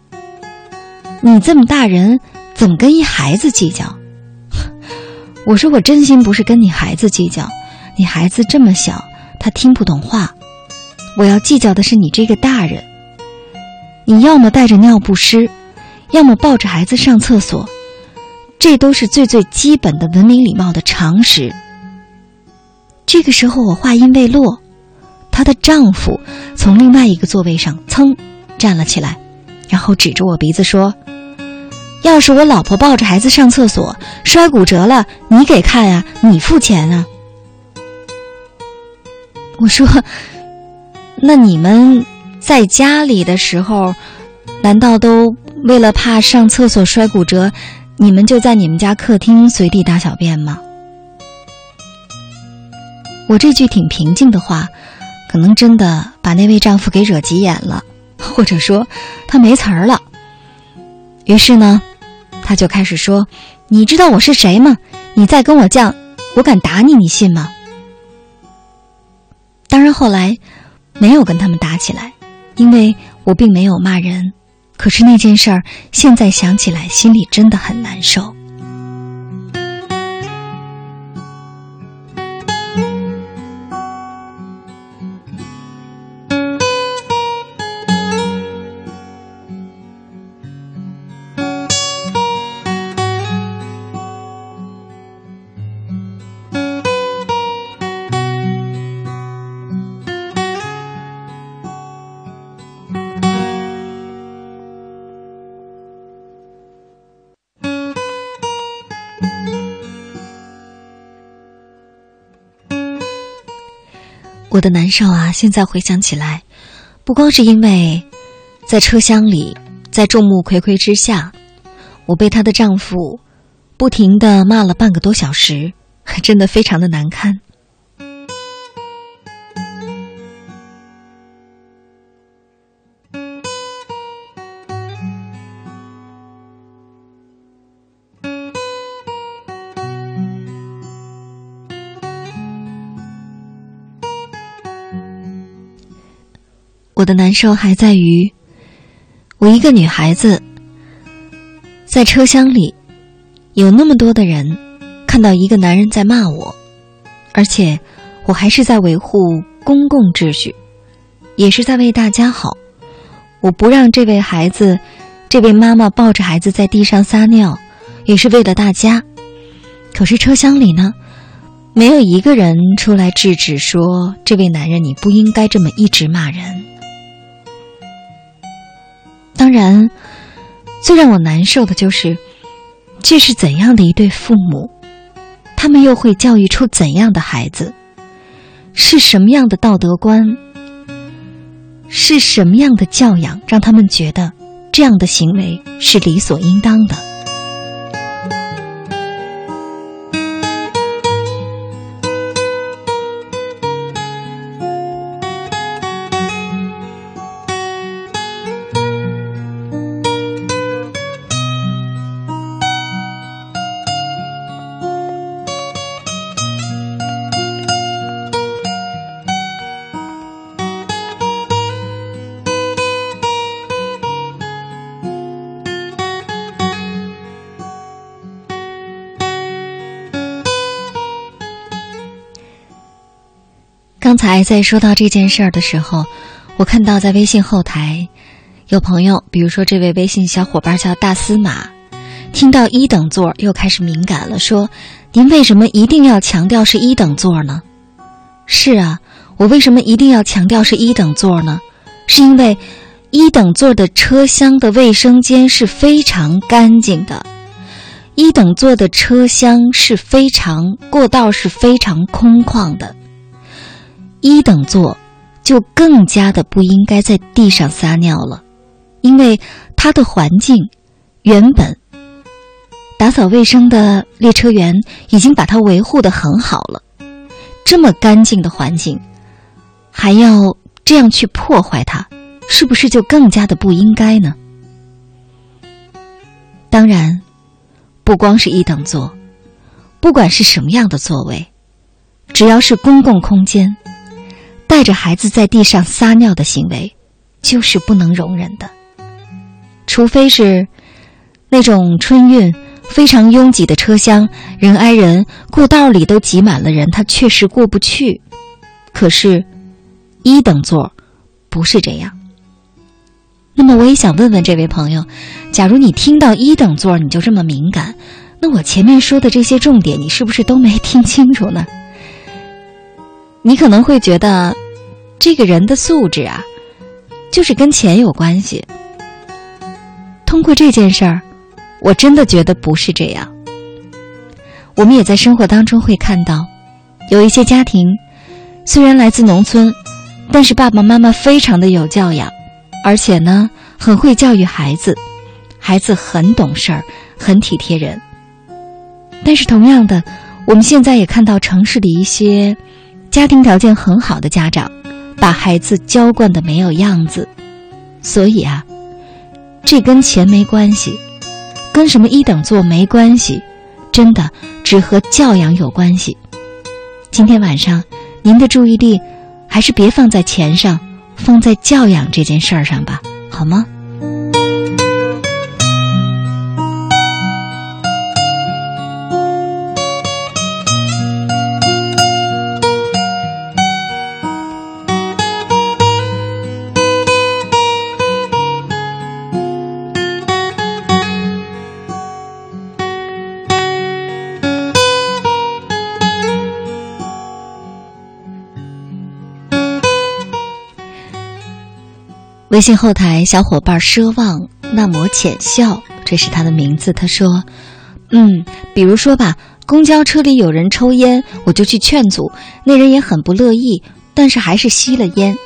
你这么大人，怎么跟一孩子计较？”我说：“我真心不是跟你孩子计较，你孩子这么小，他听不懂话。我要计较的是你这个大人。你要么带着尿不湿，要么抱着孩子上厕所，这都是最最基本的文明礼貌的常识。”这个时候，我话音未落，她的丈夫从另外一个座位上噌站了起来，然后指着我鼻子说。要是我老婆抱着孩子上厕所摔骨折了，你给看啊？你付钱啊？我说，那你们在家里的时候，难道都为了怕上厕所摔骨折，你们就在你们家客厅随地大小便吗？我这句挺平静的话，可能真的把那位丈夫给惹急眼了，或者说他没词儿了。于是呢。他就开始说：“你知道我是谁吗？你再跟我犟，我敢打你，你信吗？”当然后来没有跟他们打起来，因为我并没有骂人。可是那件事儿现在想起来，心里真的很难受。的难受啊！现在回想起来，不光是因为在车厢里，在众目睽睽之下，我被她的丈夫不停的骂了半个多小时，真的非常的难堪。我的难受还在于，我一个女孩子在车厢里，有那么多的人看到一个男人在骂我，而且我还是在维护公共秩序，也是在为大家好。我不让这位孩子、这位妈妈抱着孩子在地上撒尿，也是为了大家。可是车厢里呢，没有一个人出来制止说：“这位男人，你不应该这么一直骂人。”当然，最让我难受的就是，这是怎样的一对父母？他们又会教育出怎样的孩子？是什么样的道德观？是什么样的教养，让他们觉得这样的行为是理所应当的？刚才在说到这件事儿的时候，我看到在微信后台有朋友，比如说这位微信小伙伴叫大司马，听到一等座又开始敏感了，说：“您为什么一定要强调是一等座呢？”是啊，我为什么一定要强调是一等座呢？是因为一等座的车厢的卫生间是非常干净的，一等座的车厢是非常过道是非常空旷的。一等座，就更加的不应该在地上撒尿了，因为它的环境原本打扫卫生的列车员已经把它维护的很好了，这么干净的环境，还要这样去破坏它，是不是就更加的不应该呢？当然，不光是一等座，不管是什么样的座位，只要是公共空间。带着孩子在地上撒尿的行为，就是不能容忍的。除非是那种春运非常拥挤的车厢，人挨人，过道里都挤满了人，他确实过不去。可是，一等座不是这样。那么，我也想问问这位朋友：假如你听到一等座你就这么敏感，那我前面说的这些重点，你是不是都没听清楚呢？你可能会觉得，这个人的素质啊，就是跟钱有关系。通过这件事儿，我真的觉得不是这样。我们也在生活当中会看到，有一些家庭虽然来自农村，但是爸爸妈妈非常的有教养，而且呢很会教育孩子，孩子很懂事儿，很体贴人。但是同样的，我们现在也看到城市里一些家庭条件很好的家长，把孩子娇惯的没有样子。所以啊，这跟钱没关系，跟什么一等座没关系，真的只和教养有关系。今天晚上，您的注意力还是别放在钱上，放在教养这件事儿上吧，好吗？微信后台小伙伴奢望那抹浅笑，这是他的名字。他说：“嗯，比如说吧，公交车里有人抽烟，我就去劝阻，那人也很不乐意，但是还是吸了烟，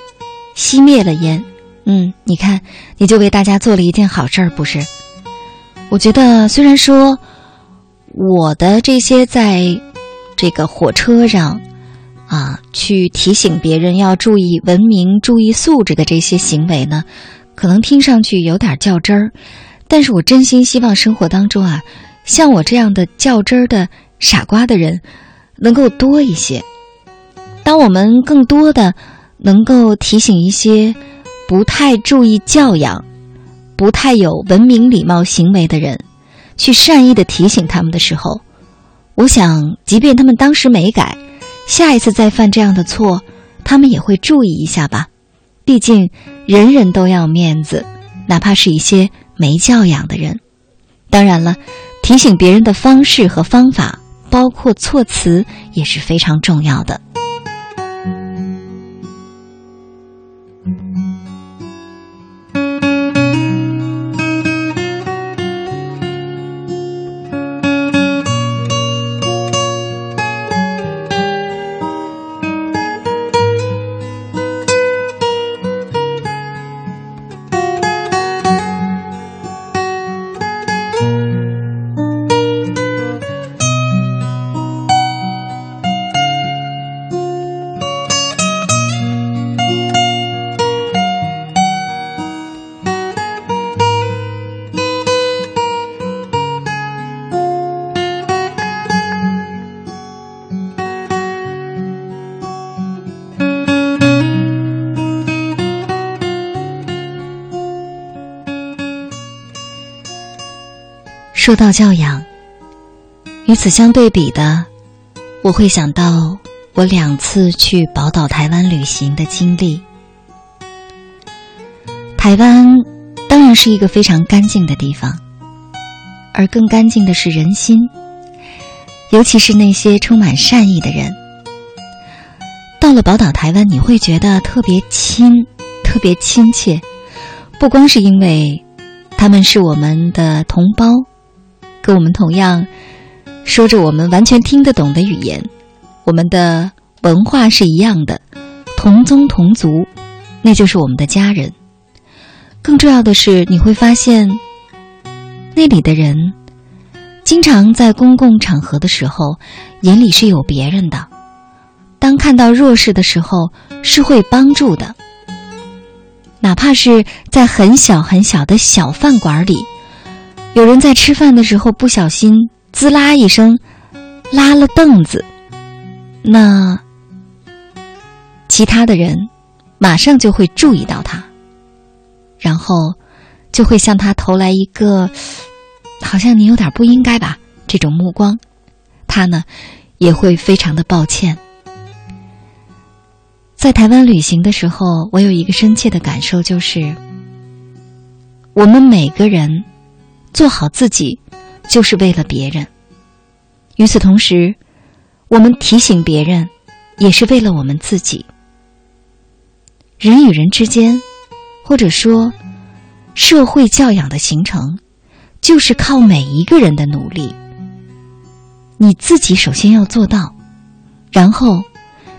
熄灭了烟。嗯，你看，你就为大家做了一件好事儿，不是？我觉得，虽然说我的这些在这个火车上。”啊，去提醒别人要注意文明、注意素质的这些行为呢，可能听上去有点较真儿，但是我真心希望生活当中啊，像我这样的较真儿的傻瓜的人能够多一些。当我们更多的能够提醒一些不太注意教养、不太有文明礼貌行为的人，去善意的提醒他们的时候，我想，即便他们当时没改。下一次再犯这样的错，他们也会注意一下吧。毕竟人人都要面子，哪怕是一些没教养的人。当然了，提醒别人的方式和方法，包括措辞，也是非常重要的。受到教养，与此相对比的，我会想到我两次去宝岛台湾旅行的经历。台湾当然是一个非常干净的地方，而更干净的是人心，尤其是那些充满善意的人。到了宝岛台湾，你会觉得特别亲，特别亲切，不光是因为他们是我们的同胞。跟我们同样说着我们完全听得懂的语言，我们的文化是一样的，同宗同族，那就是我们的家人。更重要的是，你会发现那里的人经常在公共场合的时候，眼里是有别人的。当看到弱势的时候，是会帮助的。哪怕是在很小很小的小饭馆里。有人在吃饭的时候不小心滋啦一声拉了凳子，那其他的人马上就会注意到他，然后就会向他投来一个好像你有点不应该吧？这种目光，他呢也会非常的抱歉。在台湾旅行的时候，我有一个深切的感受，就是我们每个人做好自己，就是为了别人。与此同时，我们提醒别人，也是为了我们自己。人与人之间，或者说社会教养的形成，就是靠每一个人的努力。你自己首先要做到，然后，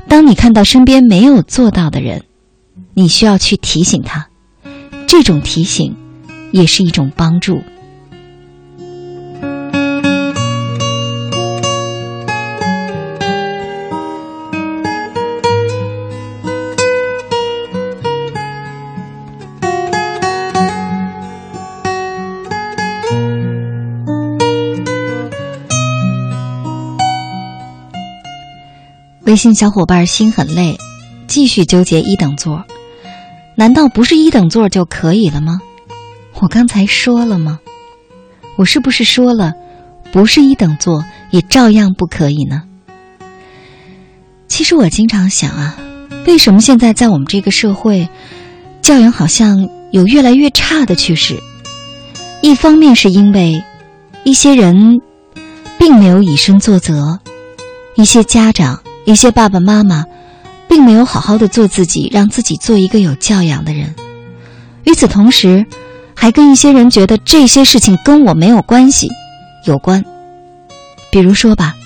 当你看到身边没有做到的人，你需要去提醒他。这种提醒，也是一种帮助。微信小伙伴心很累，继续纠结一等座。难道不是一等座就可以了吗？我刚才说了吗？我是不是说了，不是一等座也照样不可以呢？其实我经常想啊，为什么现在在我们这个社会，教养好像有越来越差的趋势？一方面是因为一些人并没有以身作则，一些家长。一些爸爸妈妈，并没有好好的做自己，让自己做一个有教养的人。与此同时，还跟一些人觉得这些事情跟我没有关系，有关。比如说吧，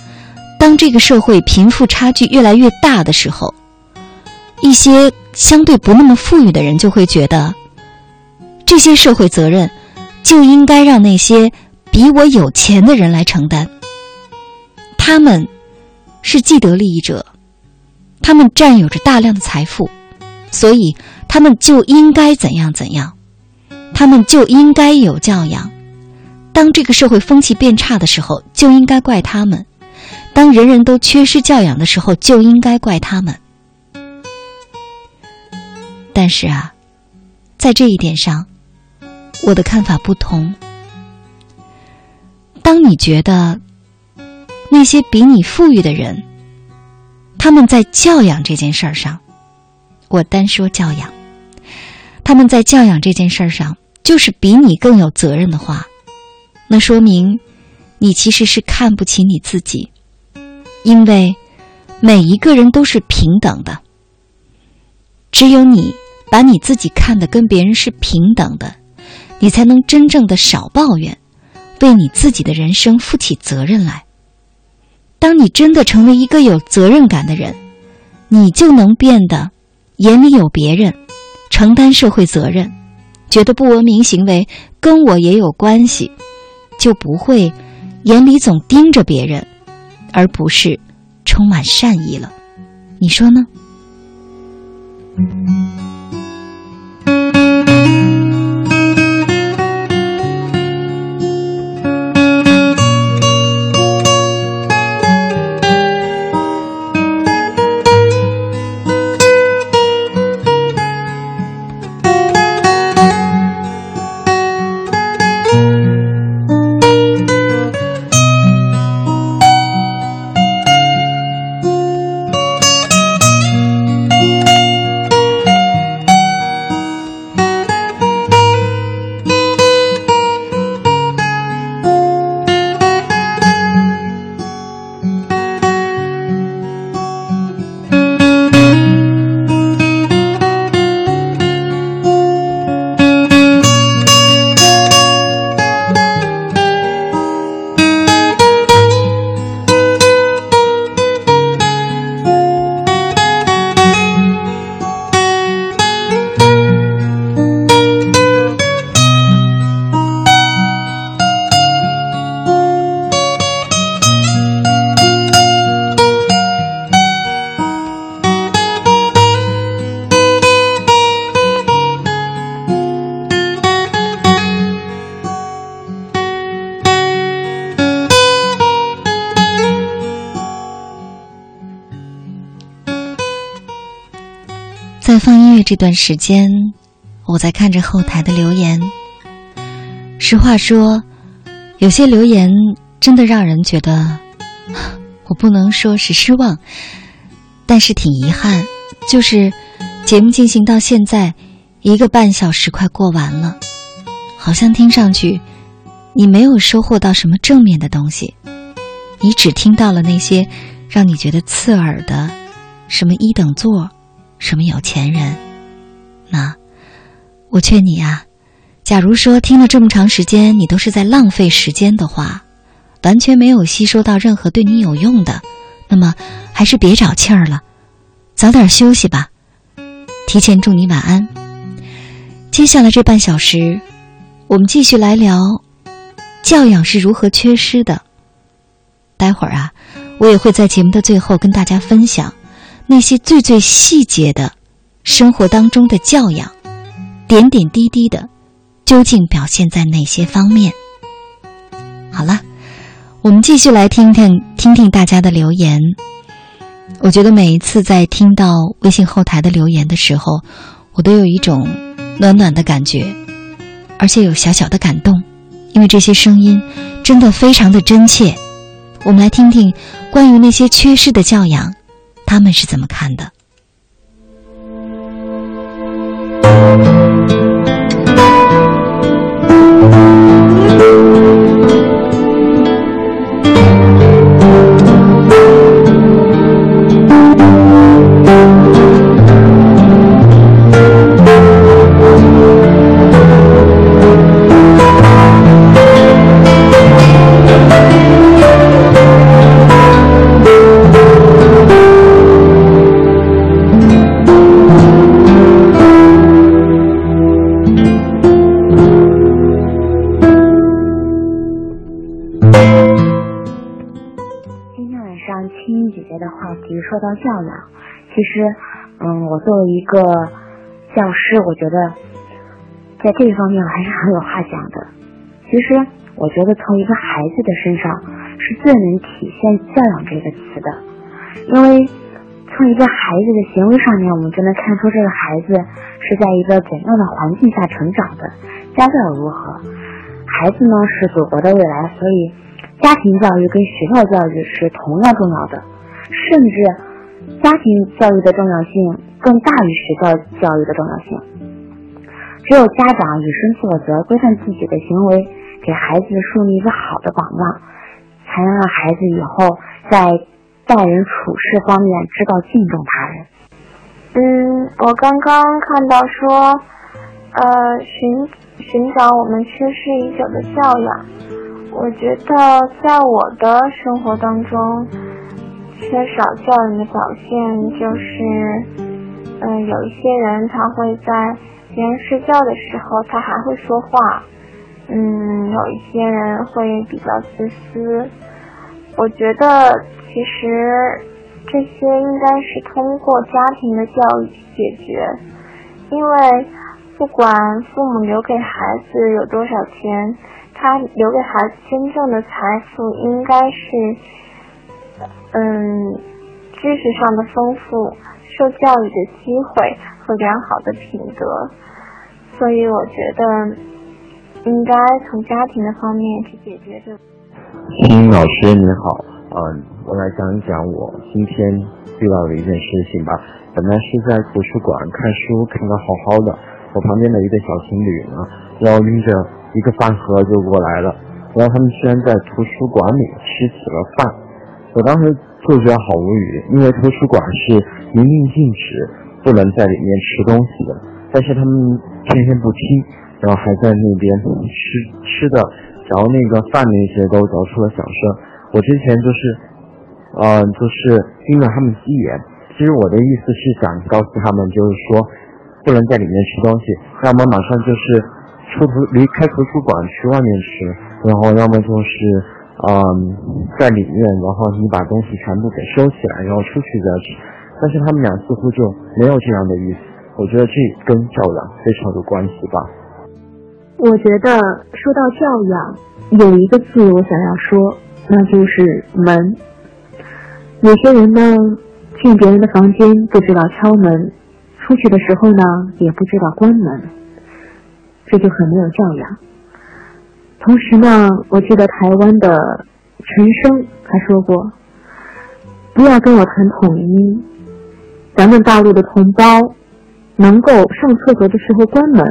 当这个社会贫富差距越来越大的时候，一些相对不那么富裕的人就会觉得，这些社会责任就应该让那些比我有钱的人来承担。他们。是既得利益者，他们占有着大量的财富，所以他们就应该怎样怎样，他们就应该有教养。当这个社会风气变差的时候，就应该怪他们；当人人都缺失教养的时候，就应该怪他们。但是啊，在这一点上，我的看法不同。当你觉得。那些比你富裕的人，他们在教养这件事儿上，我单说教养，他们在教养这件事儿上就是比你更有责任的话，那说明你其实是看不起你自己，因为每一个人都是平等的，只有你把你自己看得跟别人是平等的，你才能真正的少抱怨，为你自己的人生负起责任来。当你真的成为一个有责任感的人，你就能变得眼里有别人，承担社会责任，觉得不文明行为跟我也有关系，就不会眼里总盯着别人，而不是充满善意了。你说呢？这段时间，我在看着后台的留言。实话说，有些留言真的让人觉得，我不能说是失望，但是挺遗憾，就是节目进行到现在，一个半小时快过完了，好像听上去你没有收获到什么正面的东西，你只听到了那些让你觉得刺耳的，什么一等座，什么有钱人。那我劝你啊。假如说听了这么长时间，你都是在浪费时间的话，完全没有吸收到任何对你有用的，那么还是别找气儿了，早点休息吧。提前祝你晚安。接下来这半小时，我们继续来聊教养是如何缺失的。待会儿啊，我也会在节目的最后跟大家分享那些最最细节的生活当中的教养，点点滴滴的。究竟表现在哪些方面？好了，我们继续来听听听听大家的留言。我觉得每一次在听到微信后台的留言的时候，我都有一种暖暖的感觉，而且有小小的感动，因为这些声音真的非常的真切。我们来听听关于那些缺失的教养，他们是怎么看的。Thank you. 说到教养，其实，嗯，我作为一个教师，我觉得在这一方面我还是很有话讲的。其实，我觉得从一个孩子的身上是最能体现“教养”这个词的，因为从一个孩子的行为上面，我们就能看出这个孩子是在一个怎样的环境下成长的，家教如何。孩子呢是祖国的未来，所以家庭教育跟学校教育是同样重要的。甚至家庭教育的重要性更大于学校教育的重要性。只有家长以身作则，规范自己的行为，给孩子树立一个好的榜样，才能让孩子以后在待人处事方面知道敬重他人。嗯，我刚刚看到说，呃，寻寻找我们缺失已久的教养。我觉得在我的生活当中。缺少教育的表现就是，嗯，有一些人他会在别人睡觉的时候，他还会说话，嗯，有一些人会比较自私。我觉得其实这些应该是通过家庭的教育解决，因为不管父母留给孩子有多少钱，他留给孩子真正的财富应该是。嗯，知识上的丰富，受教育的机会和良好的品德，所以我觉得应该从家庭的方面去解决这个。金老师你好，嗯，我来讲一讲我今天遇到的一件事情吧。本来是在图书馆看书，看得好好的，我旁边的一对小情侣呢，然后拎着一个饭盒就过来了，然后他们居然在图书馆里吃起了饭。我当时就觉得好无语，因为图书馆是明令禁止不能在里面吃东西的，但是他们偏偏不听，然后还在那边吃吃的嚼那个饭那些都嚼出了响声。我之前就是，嗯，就是盯了他们几眼。其实我的意思是想告诉他们，就是说不能在里面吃东西，要么马上就是出图离开图书馆去外面吃，然后要么就是。嗯，在里面，然后你把东西全部给收起来，然后出去再吃。但是他们俩似乎就没有这样的意思。我觉得这跟教养非常有关系吧。我觉得说到教养，有一个字我想要说，那就是门。有些人呢，进别人的房间不知道敲门，出去的时候呢也不知道关门，这就很没有教养。同时呢，我记得台湾的陈升还说过：“不要跟我谈统一，咱们大陆的同胞能够上厕所的时候关门，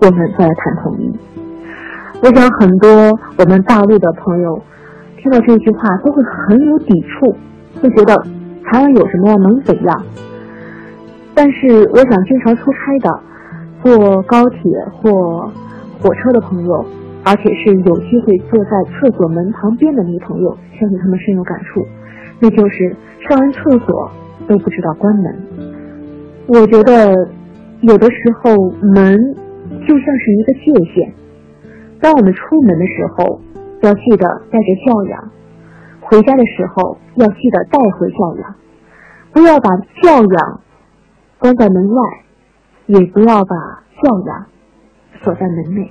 我们再来谈统一。”我想很多我们大陆的朋友听到这句话都会很有抵触，会觉得台湾有什么样能怎样？但是我想经常出差的，坐高铁或火车的朋友，而且是有机会坐在厕所门旁边的那些朋友，相信他们深有感触，那就是上完厕所都不知道关门。我觉得有的时候门就像是一个界限。当我们出门的时候，要记得带着教养；回家的时候，要记得带回教养。不要把教养关在门外，也不要把教养锁在门内。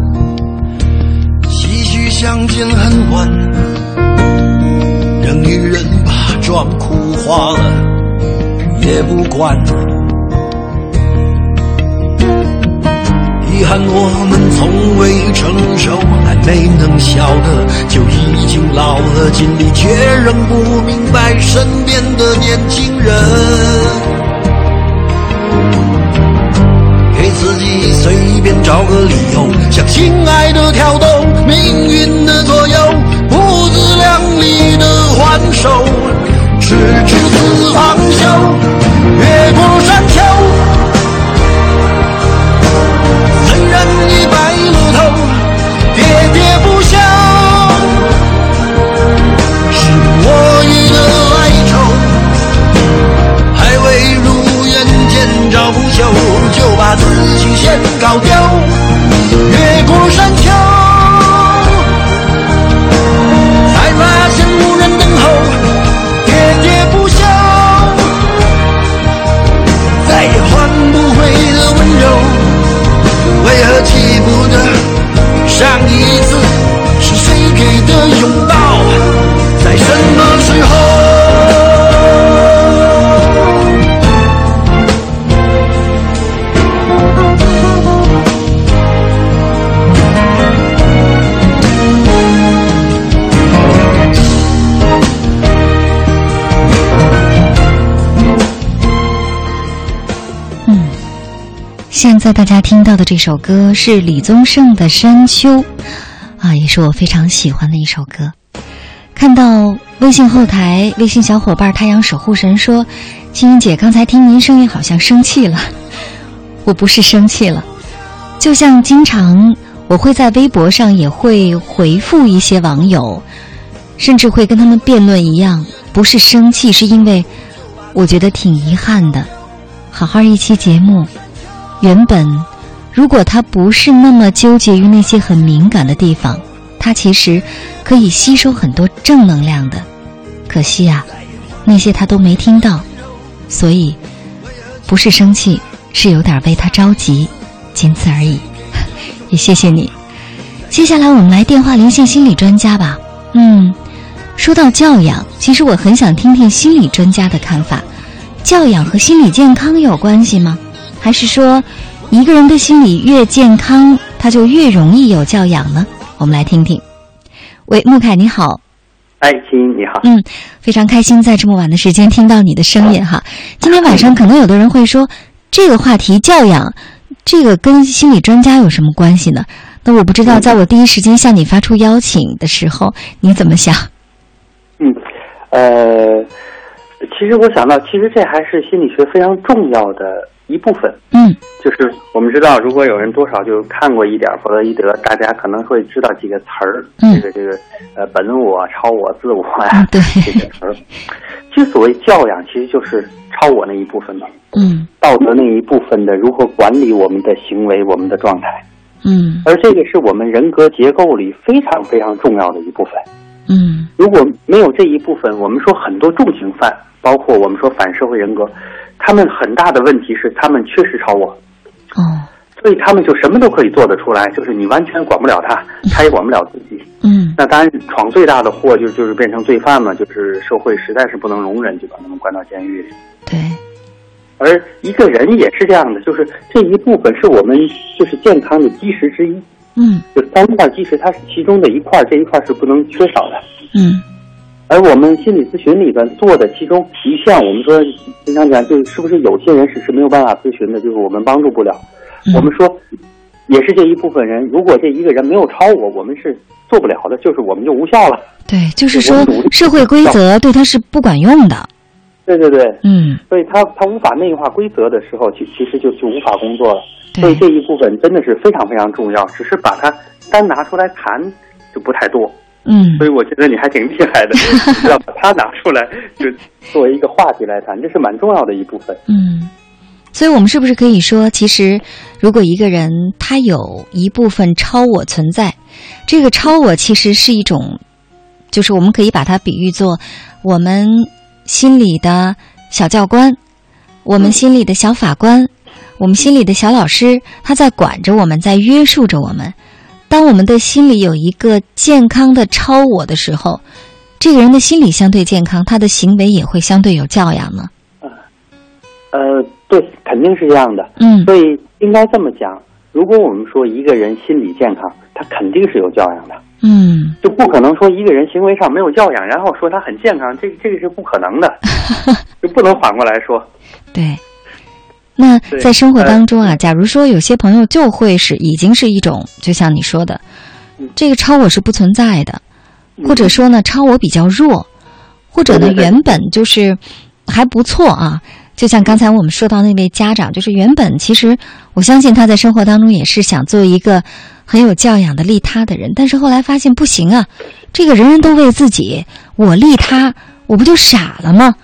相见恨晚，人与人把妆哭花了也不管。遗憾我们从未成熟，还没能晓得，就已经老了，尽力却仍不明白身边的年轻人。便找个理由，向心爱的挑逗，命运的左右，不自量力的还手，直至死方休，越过山丘。虽然已白了头，喋喋不休，是我予的哀愁，还未如愿见着不朽，把自己先搞丢越过山丘才发现无人等候喋喋不休再也换不回的温柔为何记不得上一次是谁给的拥抱现在大家听到的这首歌是李宗盛的《山丘》，啊，也是我非常喜欢的一首歌。看到微信后台，微信小伙伴太阳守护神说：“青云姐，刚才听您声音好像生气了。”我不是生气了，就像经常我会在微博上也会回复一些网友，甚至会跟他们辩论一样，不是生气，是因为我觉得挺遗憾的。好好一期节目。原本，如果他不是那么纠结于那些很敏感的地方，他其实可以吸收很多正能量的。可惜啊，那些他都没听到，所以不是生气，是有点为他着急，仅此而已。也谢谢你。接下来我们来电话连线心理专家吧。嗯，说到教养，其实我很想听听心理专家的看法。教养和心理健康有关系吗？还是说，一个人的心理越健康，他就越容易有教养呢？我们来听听。喂，穆凯，你好。哎，亲，你好。嗯，非常开心在这么晚的时间听到你的声音哈。今天晚上可能有的人会说，这个话题教养，这个跟心理专家有什么关系呢？那我不知道，在我第一时间向你发出邀请的时候，你怎么想？嗯，呃，其实我想到，其实这还是心理学非常重要的。一部分，嗯，就是我们知道，如果有人多少就看过一点弗洛伊德，大家可能会知道几个词儿，嗯，这个这个呃，本我、超我、自我呀，对，这个词儿。其实所谓教养，其实就是超我那一部分嘛，嗯，道德那一部分的如何管理我们的行为、我们的状态，嗯，而这个是我们人格结构里非常非常重要的一部分，嗯，如果没有这一部分，我们说很多重刑犯，包括我们说反社会人格。他们很大的问题是，他们确实超我，哦，所以他们就什么都可以做得出来，就是你完全管不了他，他也管不了自己。嗯，那当然闯最大的祸就就是变成罪犯嘛，就是社会实在是不能容忍，就把他们关到监狱里。对，而一个人也是这样的，就是这一部分是我们就是健康的基石之一。嗯，就三块基石，它是其中的一块，这一块是不能缺少的。嗯。而我们心理咨询里边做的其中一项，我们说经常讲，就是不是有些人是是没有办法咨询的，就是我们帮助不了。我们说，也是这一部分人，如果这一个人没有超我，我们是做不了的，就是我们就无效了。对，就是说社会规则对他是不管用的。对对对，嗯，所以他他无法内化规则的时候，其其实就就无法工作了。所以这一部分真的是非常非常重要，只是把它单拿出来谈就不太多。嗯，所以我觉得你还挺厉害的，要 把它拿出来，就作为一个话题来谈，这是蛮重要的一部分。嗯，所以我们是不是可以说，其实如果一个人他有一部分超我存在，这个超我其实是一种，就是我们可以把它比喻作我们心里的小教官，我们心里的小法官，我们心里的小老师，他在管着我们，在约束着我们。当我们的心里有一个健康的超我的时候，这个人的心理相对健康，他的行为也会相对有教养呢。呃，对，肯定是这样的。嗯，所以应该这么讲：如果我们说一个人心理健康，他肯定是有教养的。嗯，就不可能说一个人行为上没有教养，然后说他很健康，这这个是不可能的，就不能反过来说。对。那在生活当中啊，假如说有些朋友就会是已经是一种，就像你说的，这个超我是不存在的，或者说呢，超我比较弱，或者呢，原本就是还不错啊。就像刚才我们说到那位家长，就是原本其实我相信他在生活当中也是想做一个很有教养的利他的人，但是后来发现不行啊，这个人人都为自己，我利他，我不就傻了吗？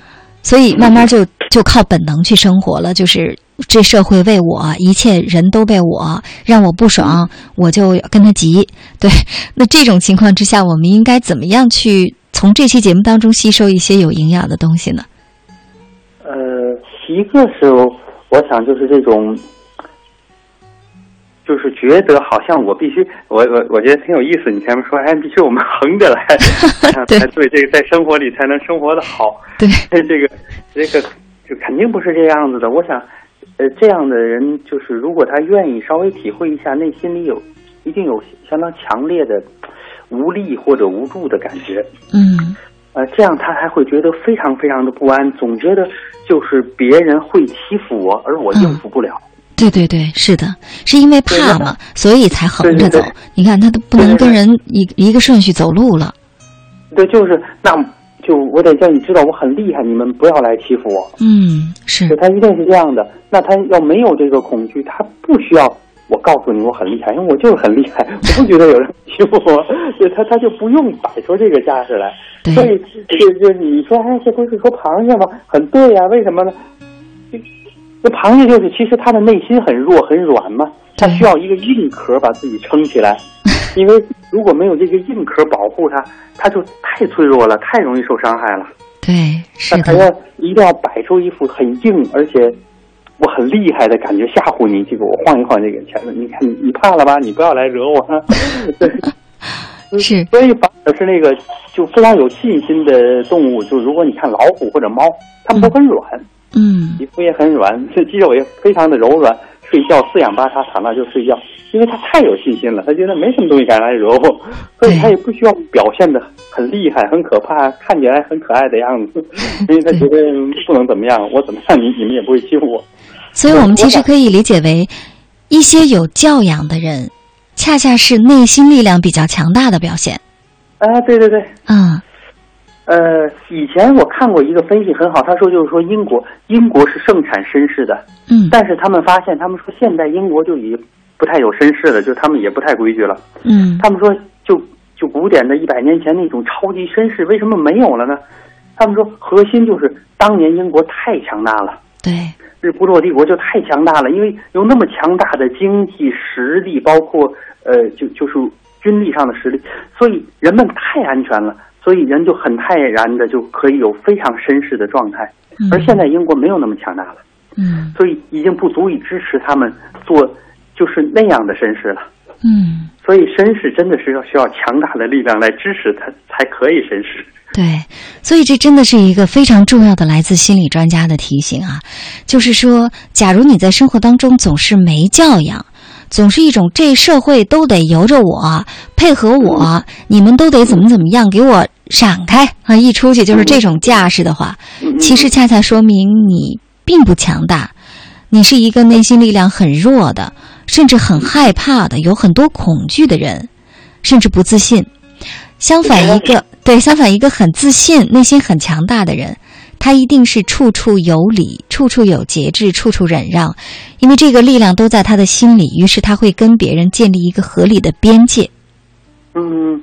所以慢慢就就靠本能去生活了，就是这社会为我，一切人都为我，让我不爽，我就跟他急。对，那这种情况之下，我们应该怎么样去从这期节目当中吸收一些有营养的东西呢？呃，一个是我想就是这种。就是觉得好像我必须，我我我觉得挺有意思。你前面说，哎，必须我们横着来，才对这个在生活里才能生活的好。对，这个这个就肯定不是这样子的。我想，呃，这样的人就是如果他愿意稍微体会一下，内心里有一定有相当强烈的无力或者无助的感觉。嗯，呃，这样他还会觉得非常非常的不安，总觉得就是别人会欺负我，而我应付不了。对对对，是的，是因为怕嘛，所以才横着走。对对对你看他都不能跟人一一个顺序走路了。对，就是那就我得叫你知道我很厉害，你们不要来欺负我。嗯，是对，他一定是这样的。那他要没有这个恐惧，他不需要我告诉你我很厉害，因为我就是很厉害，我不觉得有人欺负我，对他他就不用摆出这个架势来。所以就就你说，哎，这不是说螃蟹吗？很对呀、为什么呢？这这螃蟹就是其实它的内心很弱很软嘛，它需要一个硬壳把自己撑起来。因为如果没有这个硬壳保护它，它就太脆弱了，太容易受伤害了。对，是那还要一定要摆出一副很硬，而且我很厉害的感觉吓唬你。这个我晃一晃这个钳子，你看你你怕了吧？你不要来惹我。对，是。所以反而是那个就非常有信心的动物，就如果你看老虎或者猫，它们都很软，嗯，皮肤也很软，这肌肉也非常的柔软，睡觉四仰八叉躺那就睡觉，因为他太有信心了，他觉得没什么东西敢来惹我，所以他也不需要表现的很厉害、很可怕，看起来很可爱的样子，因为他觉得不能怎么样，我怎么样你你们也不会欺负我。所以我们其实可以理解为，一些有教养的人，恰恰是内心力量比较强大的表现。啊，对对对，嗯，呃，以前我看过一个分析很好，他说就是说英国，英国是盛产绅士的，嗯，但是他们发现，他们说现在英国就已经不太有绅士的，就他们也不太规矩了，嗯，他们说就就古典的一百年前那种超级绅士为什么没有了呢？他们说核心就是当年英国太强大了，对，日不落帝国就太强大了，因为有那么强大的经济实力，包括呃就就是军力上的实力，所以人们太安全了，所以人就很泰然的就可以有非常绅士的状态。而现在英国没有那么强大了，嗯，所以已经不足以支持他们做就是那样的绅士了。嗯，所以绅士真的是要需要强大的力量来支持他才可以绅士。对，所以这真的是一个非常重要的来自心理专家的提醒啊，就是说，假如你在生活当中总是没教养，总是一种这社会都得由着我，配合我，你们都得怎么怎么样，给我闪开啊！一出去就是这种架势的话，其实恰恰说明你并不强大，你是一个内心力量很弱的，甚至很害怕的，有很多恐惧的人，甚至不自信。相反，一个对相反一个很自信、内心很强大的人，他一定是处处有理、处处有节制、处处忍让，因为这个力量都在他的心里，于是他会跟别人建立一个合理的边界。嗯，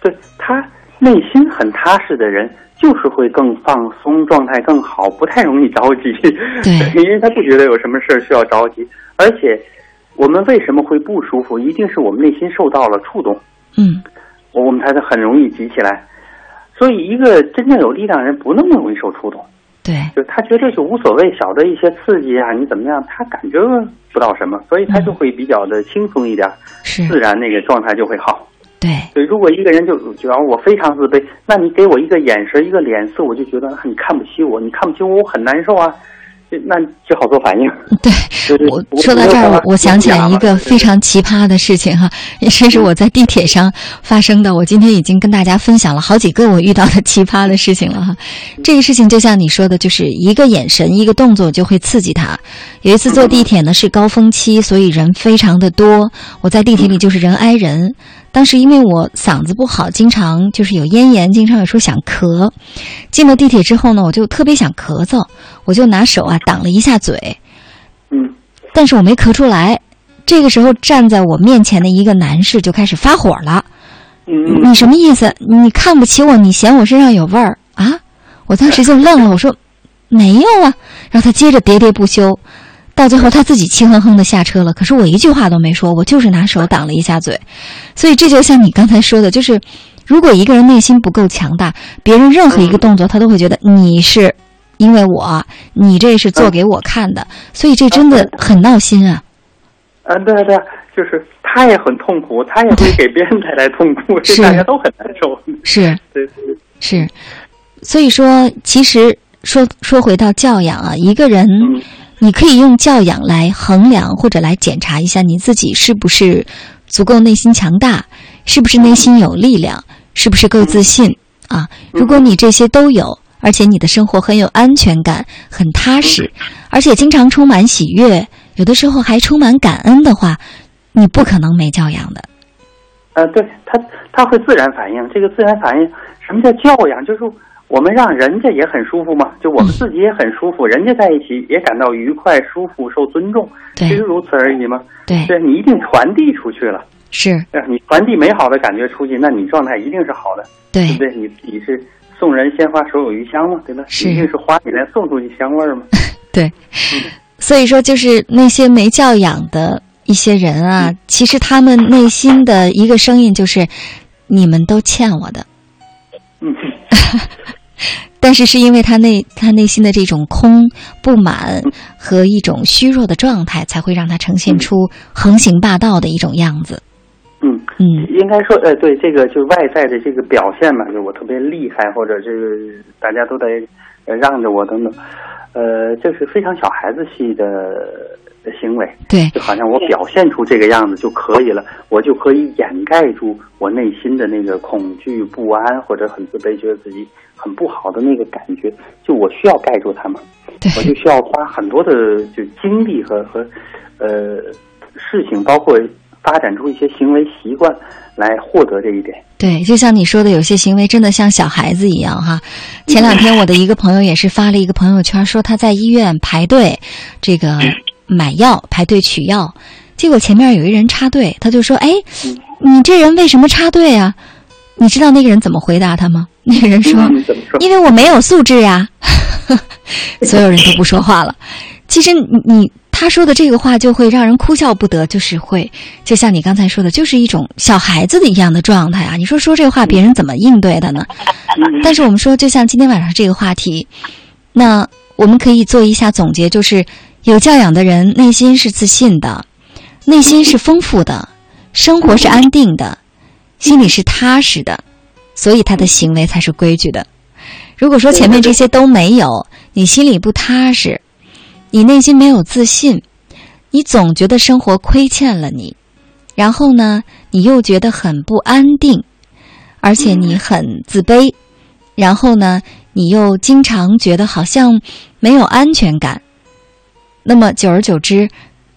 对他内心很踏实的人，就是会更放松，状态更好，不太容易着急。对，因为他不觉得有什么事儿需要着急，而且我们为什么会不舒服，一定是我们内心受到了触动。嗯，我我们才很容易急起来。所以，一个真正有力量的人不那么容易受触动。对，就他觉得就无所谓，小的一些刺激啊，你怎么样，他感觉不到什么，所以他就会比较的轻松一点，是自然那个状态就会好。对对，如果一个人就就要我非常自卑，那你给我一个眼神一个脸色，我就觉得你看不起我，你看不起我，我很难受啊。那就好做反应。对，我说到这儿，我我想起来一个非常奇葩的事情哈，也是是我在地铁上发生的。我今天已经跟大家分享了好几个我遇到的奇葩的事情了哈。这个事情就像你说的，就是一个眼神、一个动作就会刺激他。有一次坐地铁呢是高峰期，所以人非常的多，我在地铁里就是人挨人。当时因为我嗓子不好，经常就是有咽炎，经常有时候想咳。进了地铁之后呢，我就特别想咳嗽，我就拿手啊挡了一下嘴，嗯，但是我没咳出来。这个时候站在我面前的一个男士就开始发火了，嗯，你什么意思？你看不起我？你嫌我身上有味儿啊？我当时就愣了，我说没有啊。然后他接着喋喋不休。到最后，他自己气哼哼的下车了。可是我一句话都没说，我就是拿手挡了一下嘴。所以这就像你刚才说的，就是如果一个人内心不够强大，别人任何一个动作他都会觉得你是因为我，你这是做给我看的。所以这真的很闹心啊！嗯，对对，就是他也很痛苦，他也会给别人带来痛苦，是大家都很难受。是，对对是。所以说，其实说说回到教养啊，一个人。你可以用教养来衡量或者来检查一下你自己是不是足够内心强大，是不是内心有力量，是不是够自信啊？如果你这些都有，而且你的生活很有安全感，很踏实，而且经常充满喜悦，有的时候还充满感恩的话，你不可能没教养的。呃，对他他会自然反应，这个自然反应，什么叫教养？就是我们让人家也很舒服嘛，就我们自己也很舒服，人家在一起也感到愉快、舒服、受尊重，对其实如此而已嘛。对，对你一定传递出去了。是，呃你传递美好的感觉出去，那你状态一定是好的，对对不对？你你是送人鲜花手有余香嘛，对吧？是一定是花给人送出去香味儿嘛。对，所以说就是那些没教养的一些人啊，其实他们内心的一个声音就是：你们都欠我的。嗯，但是是因为他内他内心的这种空、不满和一种虚弱的状态，才会让他呈现出横行霸道的一种样子。嗯嗯，应该说，呃，对，这个就是外在的这个表现嘛，就是我特别厉害，或者这个大家都得呃让着我等等，呃，这是非常小孩子气的的行为。对，就好像我表现出这个样子就可以了，我就可以掩盖住我内心的那个恐惧、不安或者很自卑，觉得自己很不好的那个感觉。就我需要盖住它嘛，我就需要花很多的就精力和和呃事情，包括发展出一些行为习惯来获得这一点。对，就像你说的，有些行为真的像小孩子一样哈。前两天我的一个朋友也是发了一个朋友圈，说他在医院排队，这个买药排队取药，结果前面有一人插队，他就说：“哎，你这人为什么插队啊？”你知道那个人怎么回答他吗？那个人说：“因为我没有素质呀。”所有人都不说话了。其实你你他说的这个话就会让人哭笑不得，就是会就像你刚才说的，就是一种小孩子的一样的状态啊！你说说这话，别人怎么应对的呢？但是我们说，就像今天晚上这个话题，那我们可以做一下总结，就是有教养的人内心是自信的，内心是丰富的，生活是安定的，心里是踏实的，所以他的行为才是规矩的。如果说前面这些都没有，你心里不踏实。你内心没有自信，你总觉得生活亏欠了你，然后呢，你又觉得很不安定，而且你很自卑，然后呢，你又经常觉得好像没有安全感。那么久而久之，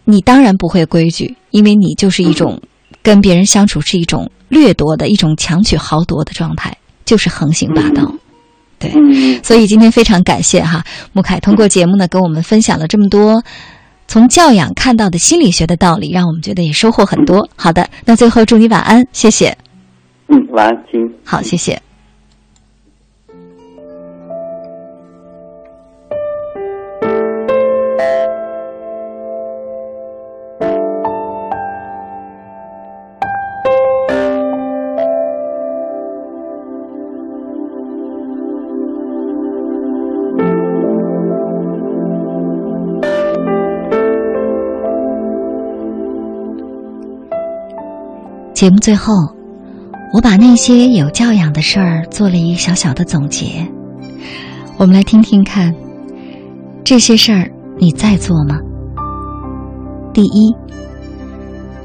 你当然不会规矩，因为你就是一种跟别人相处是一种掠夺的一种强取豪夺的状态，就是横行霸道。对，所以今天非常感谢哈穆凯通过节目呢跟我们分享了这么多从教养看到的心理学的道理，让我们觉得也收获很多。好的，那最后祝你晚安，谢谢。嗯，晚安，亲。好，谢谢。节目最后，我把那些有教养的事儿做了一小小的总结。我们来听听看，这些事儿你在做吗？第一，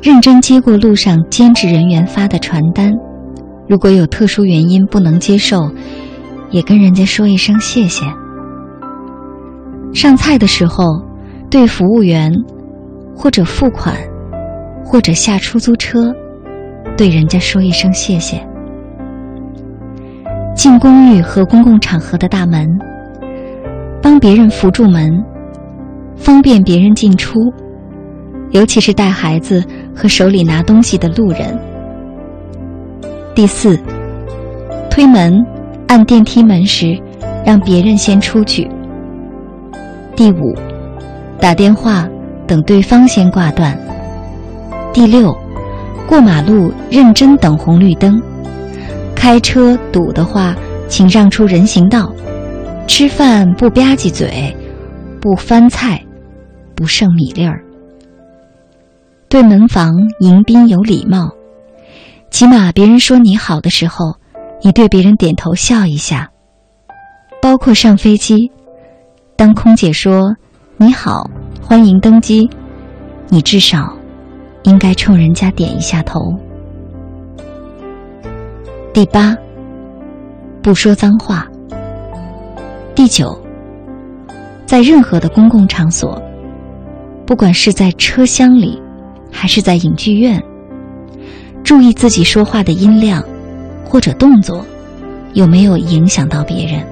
认真接过路上兼职人员发的传单，如果有特殊原因不能接受，也跟人家说一声谢谢。上菜的时候，对服务员，或者付款，或者下出租车。对人家说一声谢谢。进公寓和公共场合的大门，帮别人扶住门，方便别人进出，尤其是带孩子和手里拿东西的路人。第四，推门、按电梯门时，让别人先出去。第五，打电话等对方先挂断。第六。过马路认真等红绿灯，开车堵的话，请让出人行道。吃饭不吧唧嘴，不翻菜，不剩米粒儿。对门房迎宾有礼貌，起码别人说你好的时候，你对别人点头笑一下。包括上飞机，当空姐说你好，欢迎登机，你至少。应该冲人家点一下头。第八，不说脏话。第九，在任何的公共场所，不管是在车厢里，还是在影剧院，注意自己说话的音量或者动作有没有影响到别人。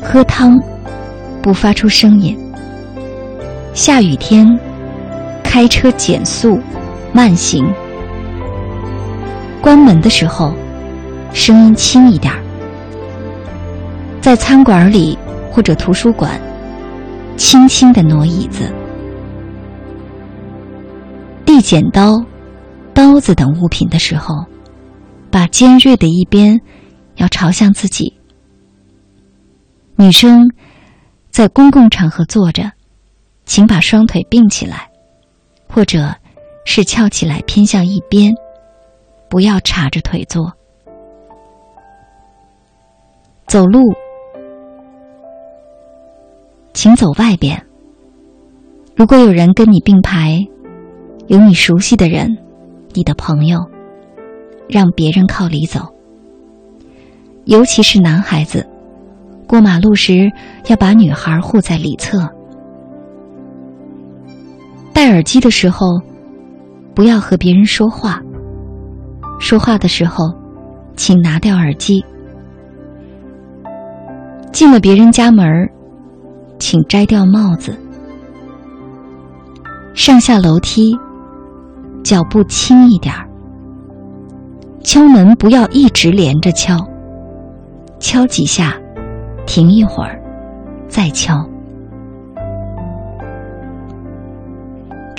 喝汤不发出声音。下雨天开车减速慢行。关门的时候声音轻一点儿。在餐馆里或者图书馆。轻轻的挪椅子，递剪刀、刀子等物品的时候，把尖锐的一边要朝向自己。女生在公共场合坐着，请把双腿并起来，或者是翘起来偏向一边，不要叉着腿坐。走路。请走外边。如果有人跟你并排，有你熟悉的人，你的朋友，让别人靠里走。尤其是男孩子，过马路时要把女孩护在里侧。戴耳机的时候，不要和别人说话。说话的时候，请拿掉耳机。进了别人家门儿。请摘掉帽子。上下楼梯，脚步轻一点儿。敲门不要一直连着敲，敲几下，停一会儿，再敲。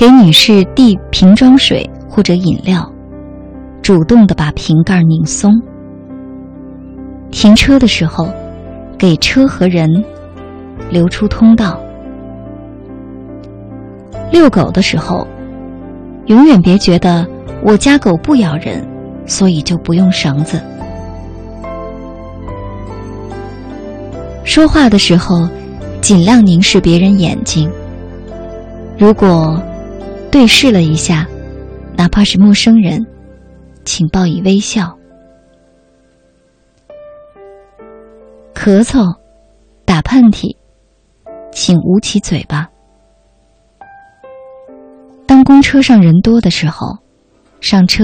给女士递瓶装水或者饮料，主动的把瓶盖拧松。停车的时候，给车和人。留出通道。遛狗的时候，永远别觉得我家狗不咬人，所以就不用绳子。说话的时候，尽量凝视别人眼睛。如果对视了一下，哪怕是陌生人，请报以微笑。咳嗽、打喷嚏。请捂起嘴巴。当公车上人多的时候，上车，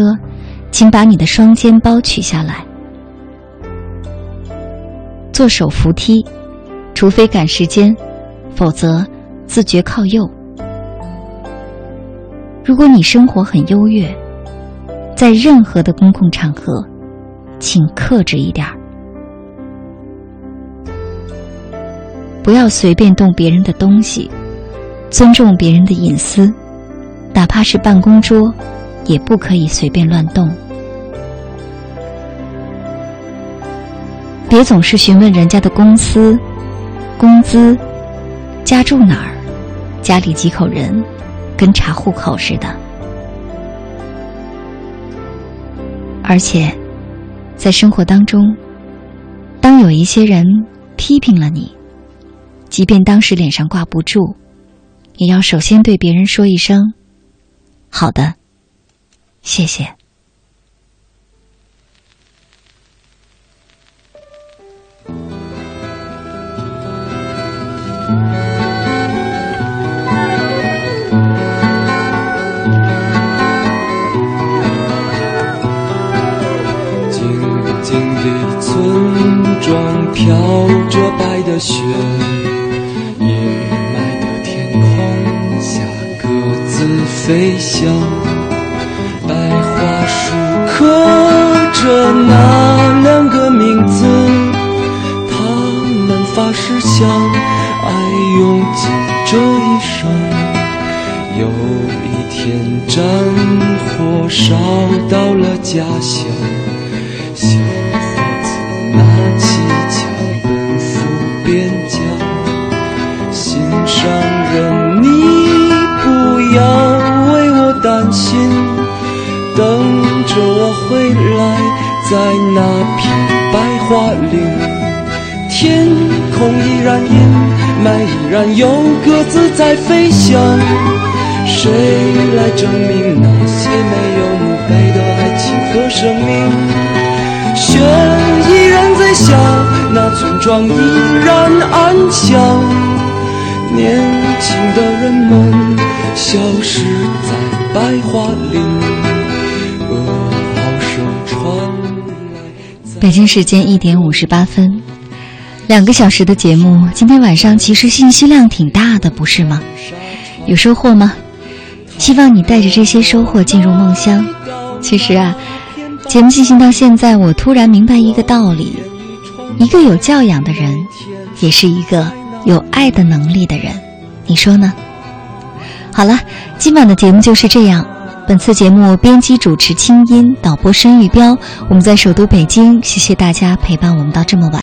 请把你的双肩包取下来。坐手扶梯，除非赶时间，否则自觉靠右。如果你生活很优越，在任何的公共场合，请克制一点儿。不要随便动别人的东西，尊重别人的隐私，哪怕是办公桌，也不可以随便乱动。别总是询问人家的公司、工资、家住哪儿、家里几口人，跟查户口似的。而且，在生活当中，当有一些人批评了你。即便当时脸上挂不住，也要首先对别人说一声：“好的，谢谢。”村庄飘着白的雪。阴霾的天空下各自飞翔，白桦树刻着那两个名字，他们发誓相爱用尽这一生。有一天战火烧到了家乡，心，等着我回来，在那片白桦林。天空依然阴霾，依然有鸽子在飞翔。谁来证明那些没有墓碑的爱情和生命？雪依然在下，那村庄依然安详。年轻的人们消失在白桦林，噩耗声传来。北京时间一点五十八分，两个小时的节目，今天晚上其实信息量挺大的，不是吗？有收获吗？希望你带着这些收获进入梦乡。其实啊，节目进行到现在，我突然明白一个道理：一个有教养的人，也是一个有爱的能力的人。你说呢？好了，今晚的节目就是这样。本次节目编辑主持清音，导播申玉彪。我们在首都北京，谢谢大家陪伴我们到这么晚。